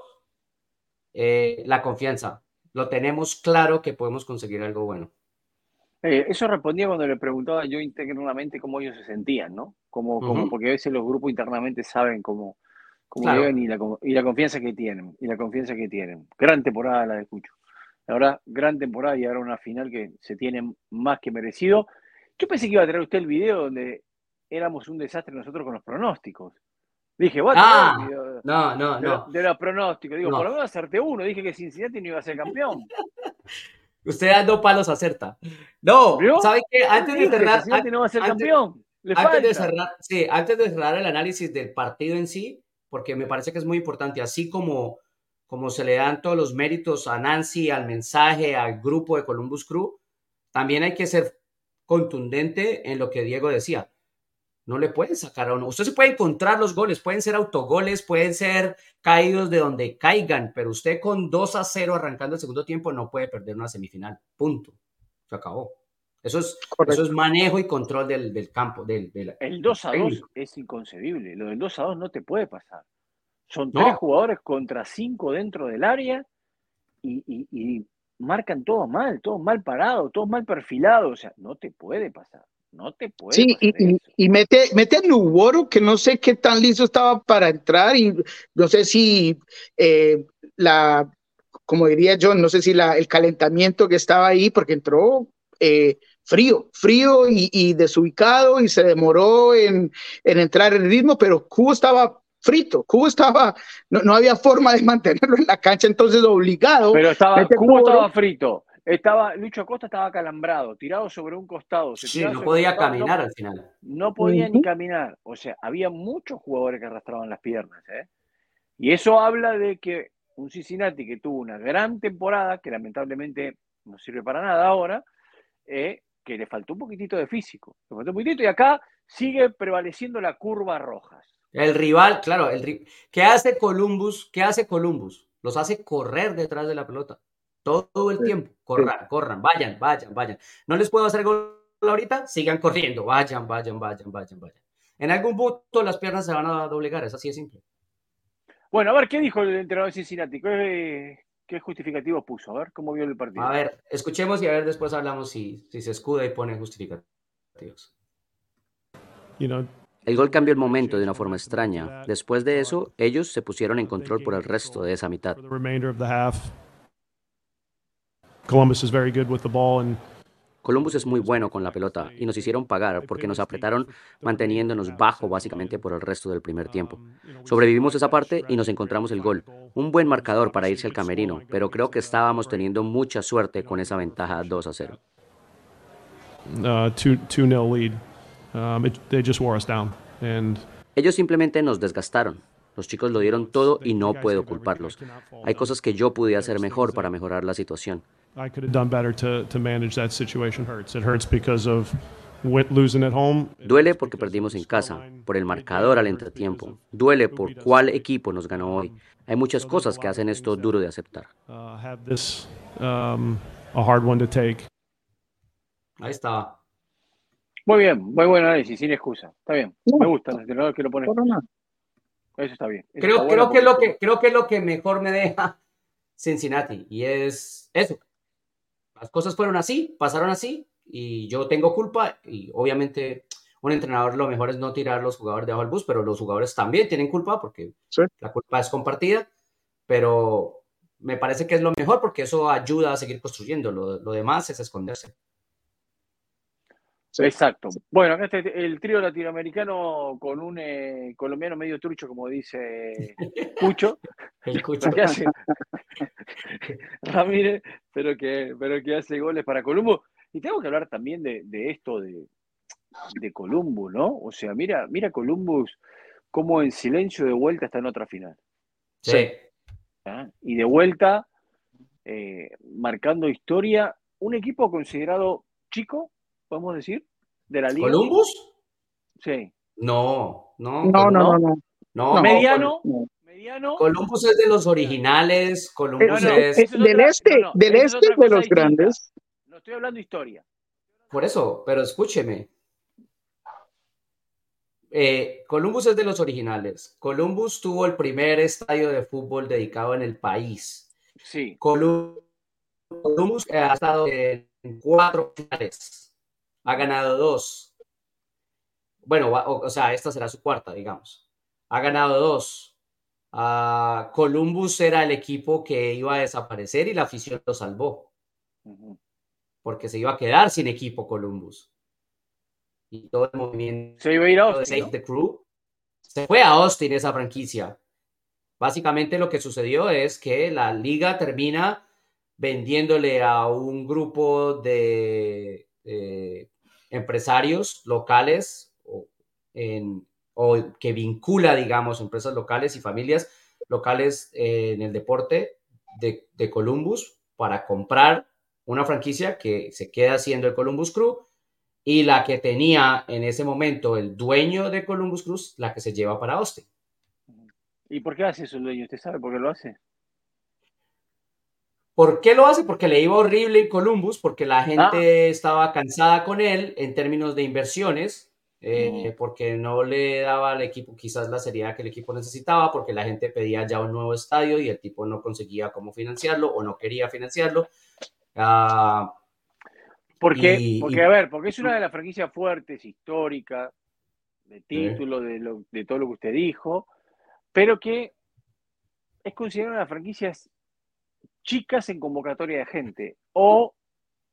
eh, la confianza. Lo tenemos claro que podemos conseguir algo bueno.
Eh, eso respondía cuando le preguntaba yo internamente cómo ellos se sentían, ¿no? Como, como porque a veces los grupos internamente saben cómo, cómo y la, y la confianza que tienen. Y la confianza que tienen. Gran temporada la de Cucho. La verdad, gran temporada y ahora una final que se tiene más que merecido. Yo pensé que iba a traer usted el video donde éramos un desastre nosotros con los pronósticos. Dije, bueno,
ah, no, no, no.
De, los pronósticos. Digo, por lo menos acerté uno. Dije que Cincinnati no iba a ser campeón.
Usted dando palos acerta. No, ¿sabe qué? Antes de cerrar.
no va a ser campeón.
antes de cerrar, sí, antes de cerrar el análisis del partido en sí, porque me parece que es muy importante, así como, como se le dan todos los méritos a Nancy, al mensaje, al grupo de Columbus Crew, también hay que ser contundente en lo que Diego decía no le pueden sacar a uno. Usted se puede encontrar los goles, pueden ser autogoles, pueden ser caídos de donde caigan, pero usted con 2 a 0 arrancando el segundo tiempo no puede perder una semifinal. Punto. Se acabó. Eso es, eso es manejo y control del, campo. Del,
el 2 a 2 es inconcebible. Lo del 2 a 2 no te puede pasar. Son tres jugadores contra cinco dentro del área y, y marcan todo mal, todos mal parados, todos mal perfilados. O sea, no te puede pasar. No te puede.
Sí, y, y, mete, mete a Nuboro, que no sé qué tan listo estaba para entrar, y no sé si eh, la, como diría yo, no sé si la, el calentamiento que estaba ahí, porque entró eh, frío, frío y, desubicado, y se demoró en, en entrar en el ritmo, pero Cubo estaba frito. Cubo estaba, no, no, había forma de mantenerlo en la cancha, entonces obligado.
Pero estaba, Cubo estaba frito. Estaba, Lucho Acosta estaba calambrado, tirado sobre un costado.
sí, no podía caminar al final.
No podía ni caminar. O sea, había muchos jugadores que arrastraban las piernas. ¿eh? Y eso habla de que un Cincinnati que tuvo una gran temporada, que lamentablemente no sirve para nada ahora, eh, que le faltó un poquitito de físico. Le faltó un poquitito y acá sigue prevaleciendo la curva rojas.
El rival, claro, el ¿qué hace Columbus? ¿Qué hace Columbus? Los hace correr detrás de la pelota. Todo el tiempo. Corran, corran, vayan, vayan, vayan. No les puedo hacer gol ahorita, sigan corriendo. Vayan, vayan, vayan, vayan, vayan. En algún punto las piernas se van a doblegar, es así de simple.
Bueno, a ver, ¿qué dijo el entrenador de Cincinnati? ¿Qué, qué justificativos puso? A ver, ¿cómo vio el partido?
A ver, escuchemos y a ver después hablamos si, si se escuda y pone justificativos.
El gol cambió el momento de una forma extraña. Después de eso, ellos se pusieron en control por el resto de esa mitad.
Columbus
es muy bueno con la pelota y nos hicieron pagar porque nos apretaron manteniéndonos bajo básicamente por el resto del primer tiempo. Sobrevivimos esa parte y nos encontramos el gol. Un buen marcador para irse al camerino, pero creo que estábamos teniendo mucha suerte con esa ventaja 2 a 0. Ellos simplemente nos desgastaron. Los chicos lo dieron todo y no puedo culparlos. Hay cosas que yo pude hacer mejor para mejorar la situación. Duele porque perdimos en casa, por el marcador al entretiempo. Duele por cuál equipo nos ganó hoy. Hay muchas cosas que hacen esto duro de aceptar.
Ahí está.
Muy bien, muy buen análisis, sin excusa. Está bien. Me gusta el que lo pone. Eso está bien.
creo, creo, que lo que, creo que es lo que mejor me deja Cincinnati y es eso. Las cosas fueron así, pasaron así y yo tengo culpa y obviamente un entrenador lo mejor es no tirar los jugadores debajo del bus, pero los jugadores también tienen culpa porque la culpa es compartida, pero me parece que es lo mejor porque eso ayuda a seguir construyendo, lo, lo demás es esconderse.
Exacto. Bueno, acá está el trío latinoamericano con un eh, colombiano medio trucho, como dice Cucho.
el Cucho.
Que hace, Ramírez, pero que, pero que hace goles para Columbo. Y tengo que hablar también de, esto de, de Columbus, ¿no? O sea, mira, mira Columbus como en silencio de vuelta está en otra final.
Sí.
¿Ah? Y de vuelta, eh, marcando historia, un equipo considerado chico, podemos decir, de la liga.
¿Columbus?
Sí.
No, no.
No, no, no.
no. mediano. Mediano.
Columbus es de los originales. Columbus es.
del este, del este de los grandes.
No estoy hablando de historia.
Por eso, pero escúcheme. Eh, Columbus es de los originales. Columbus tuvo el primer estadio de fútbol dedicado en el país.
Sí.
Columbus ha estado en cuatro finales. Ha ganado dos. Bueno, o, sea, esta será su cuarta, digamos. Ha ganado dos. Uh, Columbus era el equipo que iba a desaparecer y la afición lo salvó. Porque se iba a quedar sin equipo Columbus. Y todo el movimiento
se iba a ir a Austin,
de Save the Crew se fue a Austin esa franquicia. Básicamente lo que sucedió es que la liga termina vendiéndole a un grupo de empresarios locales o, que vincula, digamos, empresas locales y familias locales en el deporte de, de, Columbus para comprar una franquicia que se queda siendo el Columbus Crew y la que tenía en ese momento el dueño de Columbus Crew, la que se lleva para Austin.
¿Y por qué hace eso el dueño? ¿Usted sabe por qué lo hace?
¿Por qué lo hace? Porque le iba horrible en Columbus, porque la gente ah. estaba cansada con él en términos de inversiones, eh, mm. porque no le daba al equipo quizás la seriedad que el equipo necesitaba, porque la gente pedía ya un nuevo estadio y el tipo no conseguía cómo financiarlo o no quería financiarlo.
Ah, porque, porque a ver, porque es una de las franquicias fuertes, históricas, de título, de, lo, de todo lo que usted dijo, pero que es considerada una de las franquicias chicas en convocatoria de gente o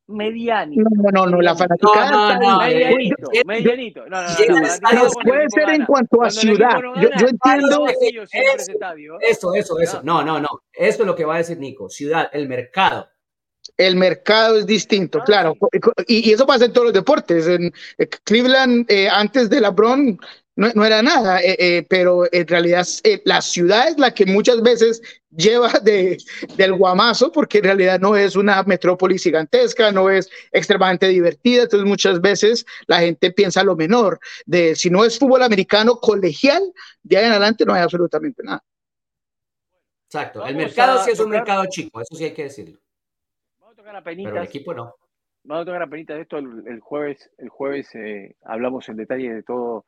medianito.
No, no, no, la fanaticada
no, no, medianito, medianito. No, no,
puede ser en cuanto a ciudad. Yo, yo, entiendo
eso, eso, eso. No, no, no. Eso es lo que va a decir Nico. Ciudad, el mercado.
El mercado es distinto, claro. Y, eso pasa en todos los deportes. En Cleveland, eh, antes de LeBron, no, era nada, eh, eh, pero en realidad eh, la ciudad es la que muchas veces lleva de, del guamazo, porque en realidad no es una metrópolis gigantesca, no es extremadamente divertida, entonces muchas veces la gente piensa lo menor, de si no es fútbol americano colegial, de ahí en adelante no hay absolutamente nada.
Exacto, el mercado sí es un mercado chico, eso sí hay que decirlo. Vamos a tocar a Pero el equipo no.
Vamos a tocar a penita de esto el, jueves, el jueves hablamos en detalle de todo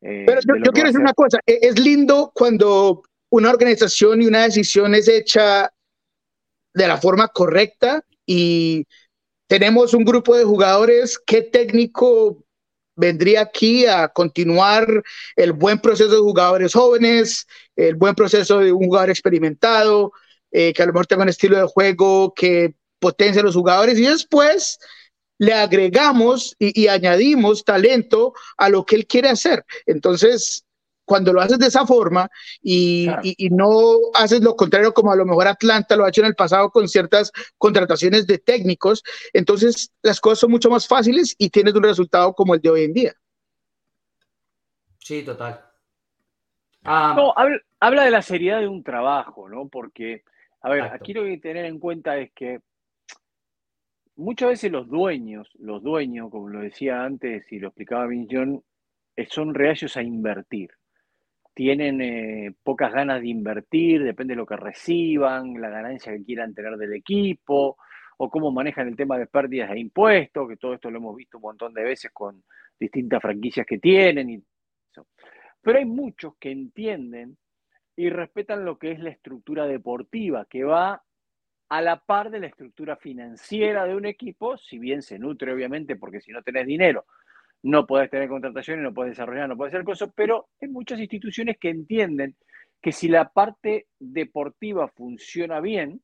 eh, Pero yo, quiero decir una cosa, e, es lindo cuando una organización y una decisión es hecha de la forma correcta y tenemos un grupo de jugadores, ¿qué técnico vendría aquí a continuar el buen proceso de jugadores jóvenes, el buen proceso de un jugador experimentado, eh, que a lo mejor tenga un estilo de juego que potencia a los jugadores y después le agregamos y, añadimos talento a lo que él quiere hacer. Entonces, cuando lo haces de esa forma y, no haces lo contrario como a lo mejor Atlanta lo ha hecho en el pasado con ciertas contrataciones de técnicos, entonces las cosas son mucho más fáciles y tienes un resultado como el de hoy en día.
Sí, total.
Ah, no, habla, de la seriedad de un trabajo, ¿no? Porque, a ver, aquí lo que hay que tener en cuenta es que muchas veces los dueños, los dueños, como lo decía antes y lo explicaba Vince eh, son reacios a invertir. Tienen eh, pocas ganas de invertir, depende de lo que reciban, la ganancia que quieran tener del equipo, o cómo manejan el tema de pérdidas e impuestos, que todo esto lo hemos visto un montón de veces con distintas franquicias que tienen. Y Pero hay muchos que entienden y respetan lo que es la estructura deportiva, que va a la par de la estructura financiera de un equipo, si bien se nutre obviamente, porque si no tenés dinero, no podés tener contrataciones, no podés desarrollar, no podés hacer cosas, pero hay muchas instituciones que entienden que si la parte deportiva funciona bien,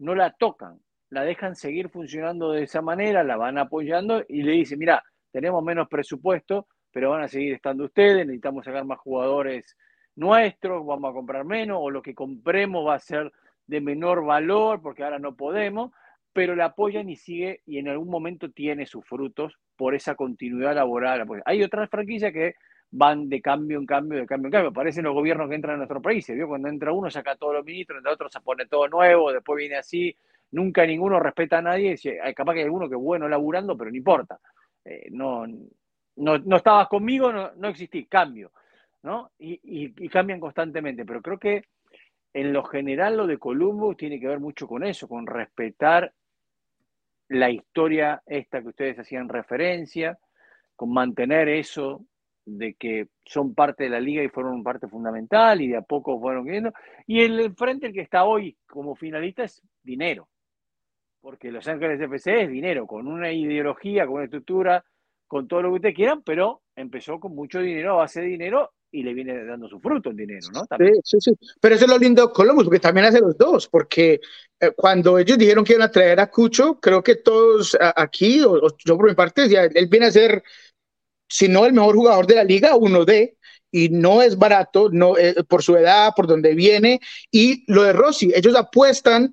no la tocan, la dejan seguir funcionando de esa manera, la van apoyando y le dicen, mira, tenemos menos presupuesto, pero van a seguir estando ustedes, necesitamos sacar más jugadores nuestros, vamos a comprar menos, o lo que compremos va a ser de menor valor, porque ahora no podemos, pero la apoyan y sigue y en algún momento tiene sus frutos por esa continuidad laboral. Hay otras franquicias que van de cambio en cambio, de cambio en cambio. Parecen los gobiernos que entran a nuestro país. ¿vio? Cuando entra uno saca todos los ministros, entra otro se pone todo nuevo, después viene así. Nunca ninguno respeta a nadie. Capaz que hay uno que es bueno laburando, pero no importa. Eh, no, no, estabas conmigo, no, no existí, cambio. ¿no? y cambian constantemente. Pero creo que en lo general lo de Columbus tiene que ver mucho con eso, con respetar la historia esta que ustedes hacían referencia, con mantener eso de que son parte de la liga y fueron parte fundamental y de a poco fueron viendo. Y el frente, el que está hoy como finalista, es dinero. Porque Los Ángeles FC es dinero, con una ideología, con una estructura, con todo lo que ustedes quieran, pero empezó con mucho dinero, a base de dinero, y le viene dando su fruto el dinero, ¿no?
Sí, sí, sí. Pero eso es lo lindo de Columbus, porque también hace los dos, porque eh, cuando ellos dijeron que iban a traer a Cucho, creo que todos aquí, o, yo por mi parte, decía, él viene a ser, si no el mejor jugador de la liga, uno de, y no es barato, no, eh, por su edad, por donde viene, y lo de Rossi, ellos apuestan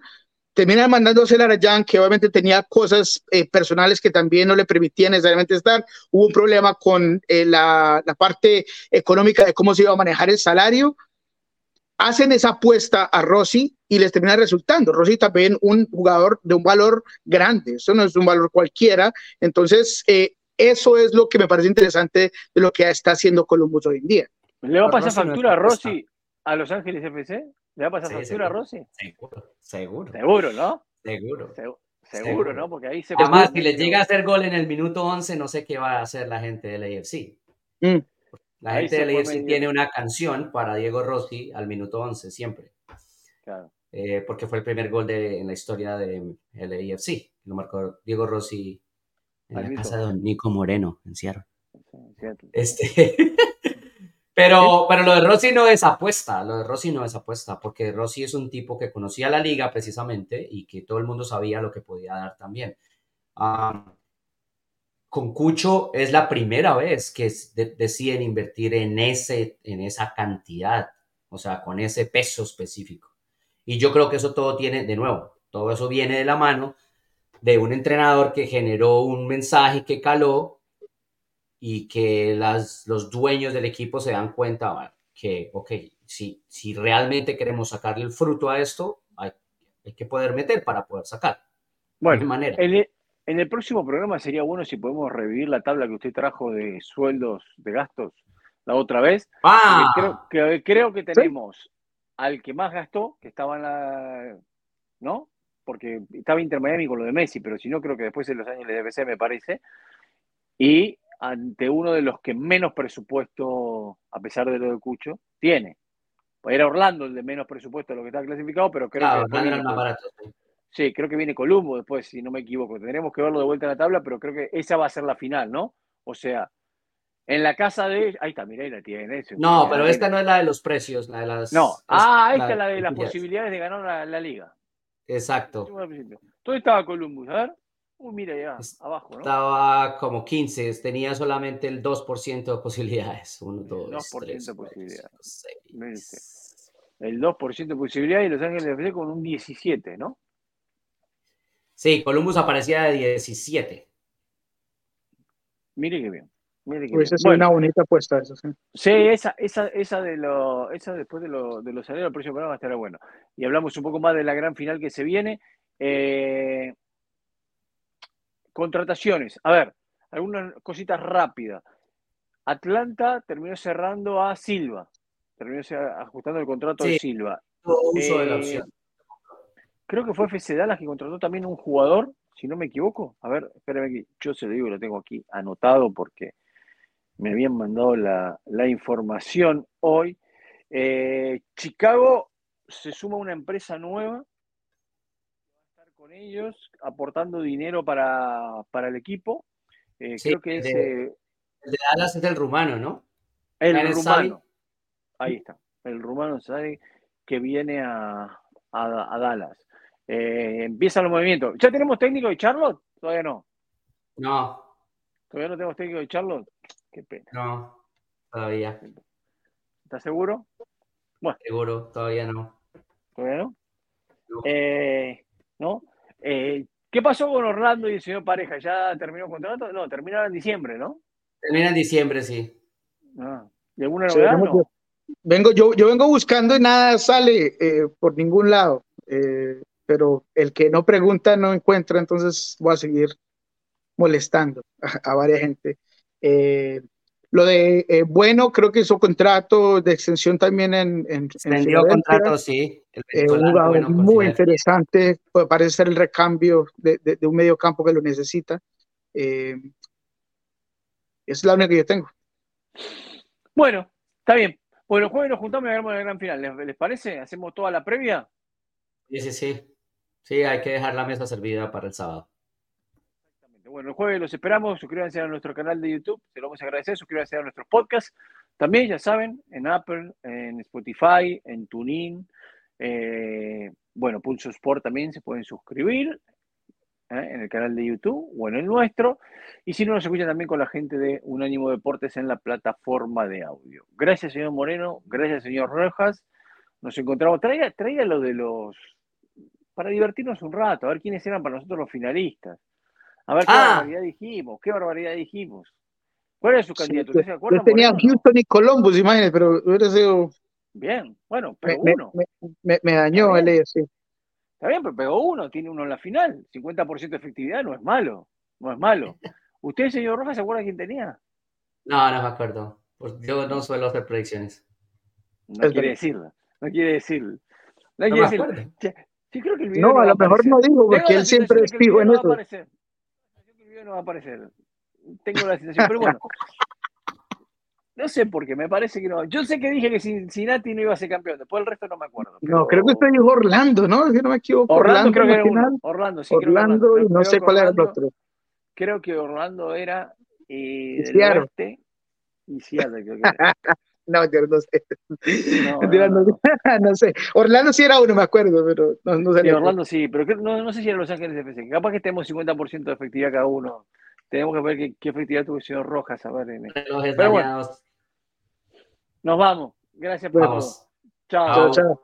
termina mandándose a Jan, que obviamente tenía cosas eh, personales que también no le permitían necesariamente estar. Hubo un problema con eh, la, la, parte económica de cómo se iba a manejar el salario. Hacen esa apuesta a Rossi y les termina resultando. Rossi también un jugador de un valor grande, eso no es un valor cualquiera. Entonces, eh, eso es lo que me parece interesante de lo que está haciendo Columbus hoy en día.
¿Le va a pasar factura a Rossi a Los Ángeles FC? ¿Le va a pasar factura a Rossi?
Seguro, seguro.
Seguro, ¿no?
Seguro.
seguro, ¿no? Porque ahí se.
Además, si le llega a hacer gol en el minuto 11, no sé qué va a hacer la gente del AFC. Mm. La gente del AFC tiene una canción para Diego Rossi al minuto 11, siempre. Claro. Eh, porque fue el primer gol de, en la historia del de AFC. Lo marcó Diego Rossi en la casa de Don Nico Moreno, en Seattle. Este. Pero, pero lo de Rossi no es apuesta, lo de Rossi no es apuesta, porque Rossi es un tipo que conocía la liga precisamente y que todo el mundo sabía lo que podía dar también. con Cucho es la primera vez que deciden invertir en, ese, en esa cantidad, o sea, con ese peso específico. Y yo creo que eso todo tiene, de nuevo, todo eso viene de la mano de un entrenador que generó un mensaje que caló y que las, los dueños del equipo se dan cuenta que, ok, si, si realmente queremos sacarle el fruto a esto, hay, hay que poder meter para poder sacar.
Bueno, de manera. En, el, en el próximo programa sería bueno si podemos revivir la tabla que usted trajo de sueldos, de gastos, la otra vez.
Ah.
Creo que, creo que tenemos al que más gastó, que estaba en la. ¿No? Porque estaba Inter Miami con lo de Messi, pero si no, creo que después en los años de BBC me parece. Y ante uno de los que menos presupuesto, a pesar de lo de Cucho, tiene. Era Orlando el de menos presupuesto de lo que está clasificado, pero creo que. Viene, más barato, sí. creo que viene Columbo después, si no me equivoco. Tendremos que verlo de vuelta en la tabla, pero creo que esa va a ser la final, ¿no? O sea, en la casa de. Ahí está, mira, ahí la tiene.
no, pero esta no es la de los precios, la de las.
No, ah, esta es la de las posibilidades de ganar la, la liga.
Exacto.
¿Dónde estaba Columbus? A ver. Uy, mira ya, abajo, ¿no?
Estaba como 15, tenía solamente el 2% de posibilidades. 1, 2,
2% de posibilidades. El 2% de posibilidades y Los Ángeles FC con un 17, ¿no?
Sí, Columbus aparecía de 17.
Mire qué bien. Mire
pues es una bonita apuesta eso, sí.
Sí, esa, esa, esa, de lo, esa después de, lo, de los salarios del próximo programa estará bueno. Y hablamos un poco más de la gran final que se viene. Eh, Contrataciones. A ver, algunas cositas rápidas. Atlanta terminó cerrando a Silva. Terminó ajustando el contrato de Silva.
Uso de la eh, opción.
Creo que fue FC Dallas que contrató también un jugador, si no me equivoco. A ver, espérame aquí. Yo se lo digo, lo tengo aquí anotado porque me habían mandado la, información hoy. Eh, Chicago se suma a una empresa nueva con ellos, aportando dinero para, el equipo. Eh, creo que es.
Eh, el de Dallas es el rumano, ¿no?
El rumano. Ahí está. El rumano sabe que viene a, Dallas. Eh, empiezan los movimientos. ¿Ya tenemos técnico de Charlotte? Todavía no.
No.
¿Todavía no tenemos técnico de Charlotte? Qué pena.
No, todavía.
¿Estás seguro?
Bueno. Seguro, todavía no.
¿Todavía no? no. ¿no? Eh, ¿Qué pasó con Orlando y el señor Pareja? ¿Ya terminó el contrato? No, terminó en diciembre, ¿no?
Termina en diciembre, sí.
Ah, ¿Y alguna novedad?
vengo, yo, yo vengo buscando y nada sale eh, por ningún lado. Eh, pero el que no pregunta no encuentra, entonces voy a seguir molestando a, varias gente. Lo de eh, Bueno, creo que hizo contrato de extensión también en. en
Extendió contrato, sí.
Eh, un jugador muy interesante, pues, parece ser el recambio de, de, un medio campo que lo necesita. Eh, es la única que yo tengo.
Bueno, está bien. Bueno, jueves nos juntamos y hagamos la gran final. ¿Les, parece? ¿Hacemos toda la previa?
Sí, sí, sí. Sí, hay que dejar la mesa servida para el sábado.
Bueno, el jueves los esperamos. Suscríbanse a nuestro canal de YouTube. Se lo vamos a agradecer. Suscríbanse a nuestros podcasts. También, ya saben, en Apple, en Spotify, en TuneIn. Eh, bueno, Pulso Sport también se pueden suscribir ¿eh? en el canal de YouTube o en el nuestro. Y si no, nos escuchan también con la gente de Unánimo Deportes en la plataforma de audio. Gracias, señor Moreno. Gracias, señor Rojas. Nos encontramos. Traiga, traiga lo de los. Para divertirnos un rato, a ver quiénes eran para nosotros los finalistas. A ver qué
Ah.
barbaridad dijimos. ¿Qué barbaridad dijimos? ¿Cuál era su candidato?
yo,
¿Usted se acuerda?
yo tenía? Houston y Columbus, imagínate, pero hubiera sido.
Bien, bueno, pegó
me,
uno.
me, me- me dañó el sí.
Está bien, pero pegó uno, tiene uno en la final. 50% de efectividad no es malo. No es malo. ¿Usted, señor Rojas, se acuerda quién tenía?
No, no me acuerdo. Pues yo no suelo hacer predicciones.
No
Es
quiere decirlo. No quiere decirlo. No,
No
quiere decirlo.
acuerdo.
Che, Sí, creo que el video
No,
no,
a lo mejor
aparecer.
no
Tengo
porque él siempre es fijo en
no va a
eso.
aparecer. Tengo la sensación que el video no va a aparecer. Tengo la sensación, pero bueno. No sé por qué, me parece que no. Yo sé que dije que Cincinnati no iba a ser campeón, después el resto no me acuerdo.
No, creo que usted dijo Orlando, ¿no? Si no me equivoco.
Orlando creo que era uno. Orlando, sí, creo que
Orlando
Orlando.
y no
Creo
sé cuál era el
Orlando-
otro.
Creo que Orlando era eh, del oeste y Seattle, creo que era.
No, no sé.
No,
Mentira,
no,
no,
no.
no sé. Orlando sí era uno, me acuerdo, pero no, no sé.
Sí, Orlando sí, pero creo- no, no sé si era Los Ángeles FC. Capaz que tenemos 50% de efectividad cada uno. Tenemos que ver qué, qué efectividad tuvo el señor Rojas. A ver, en-
Relojes
Pero bueno.
dañados.
Nos vamos. Gracias por todo. Chao.
Chao, chao.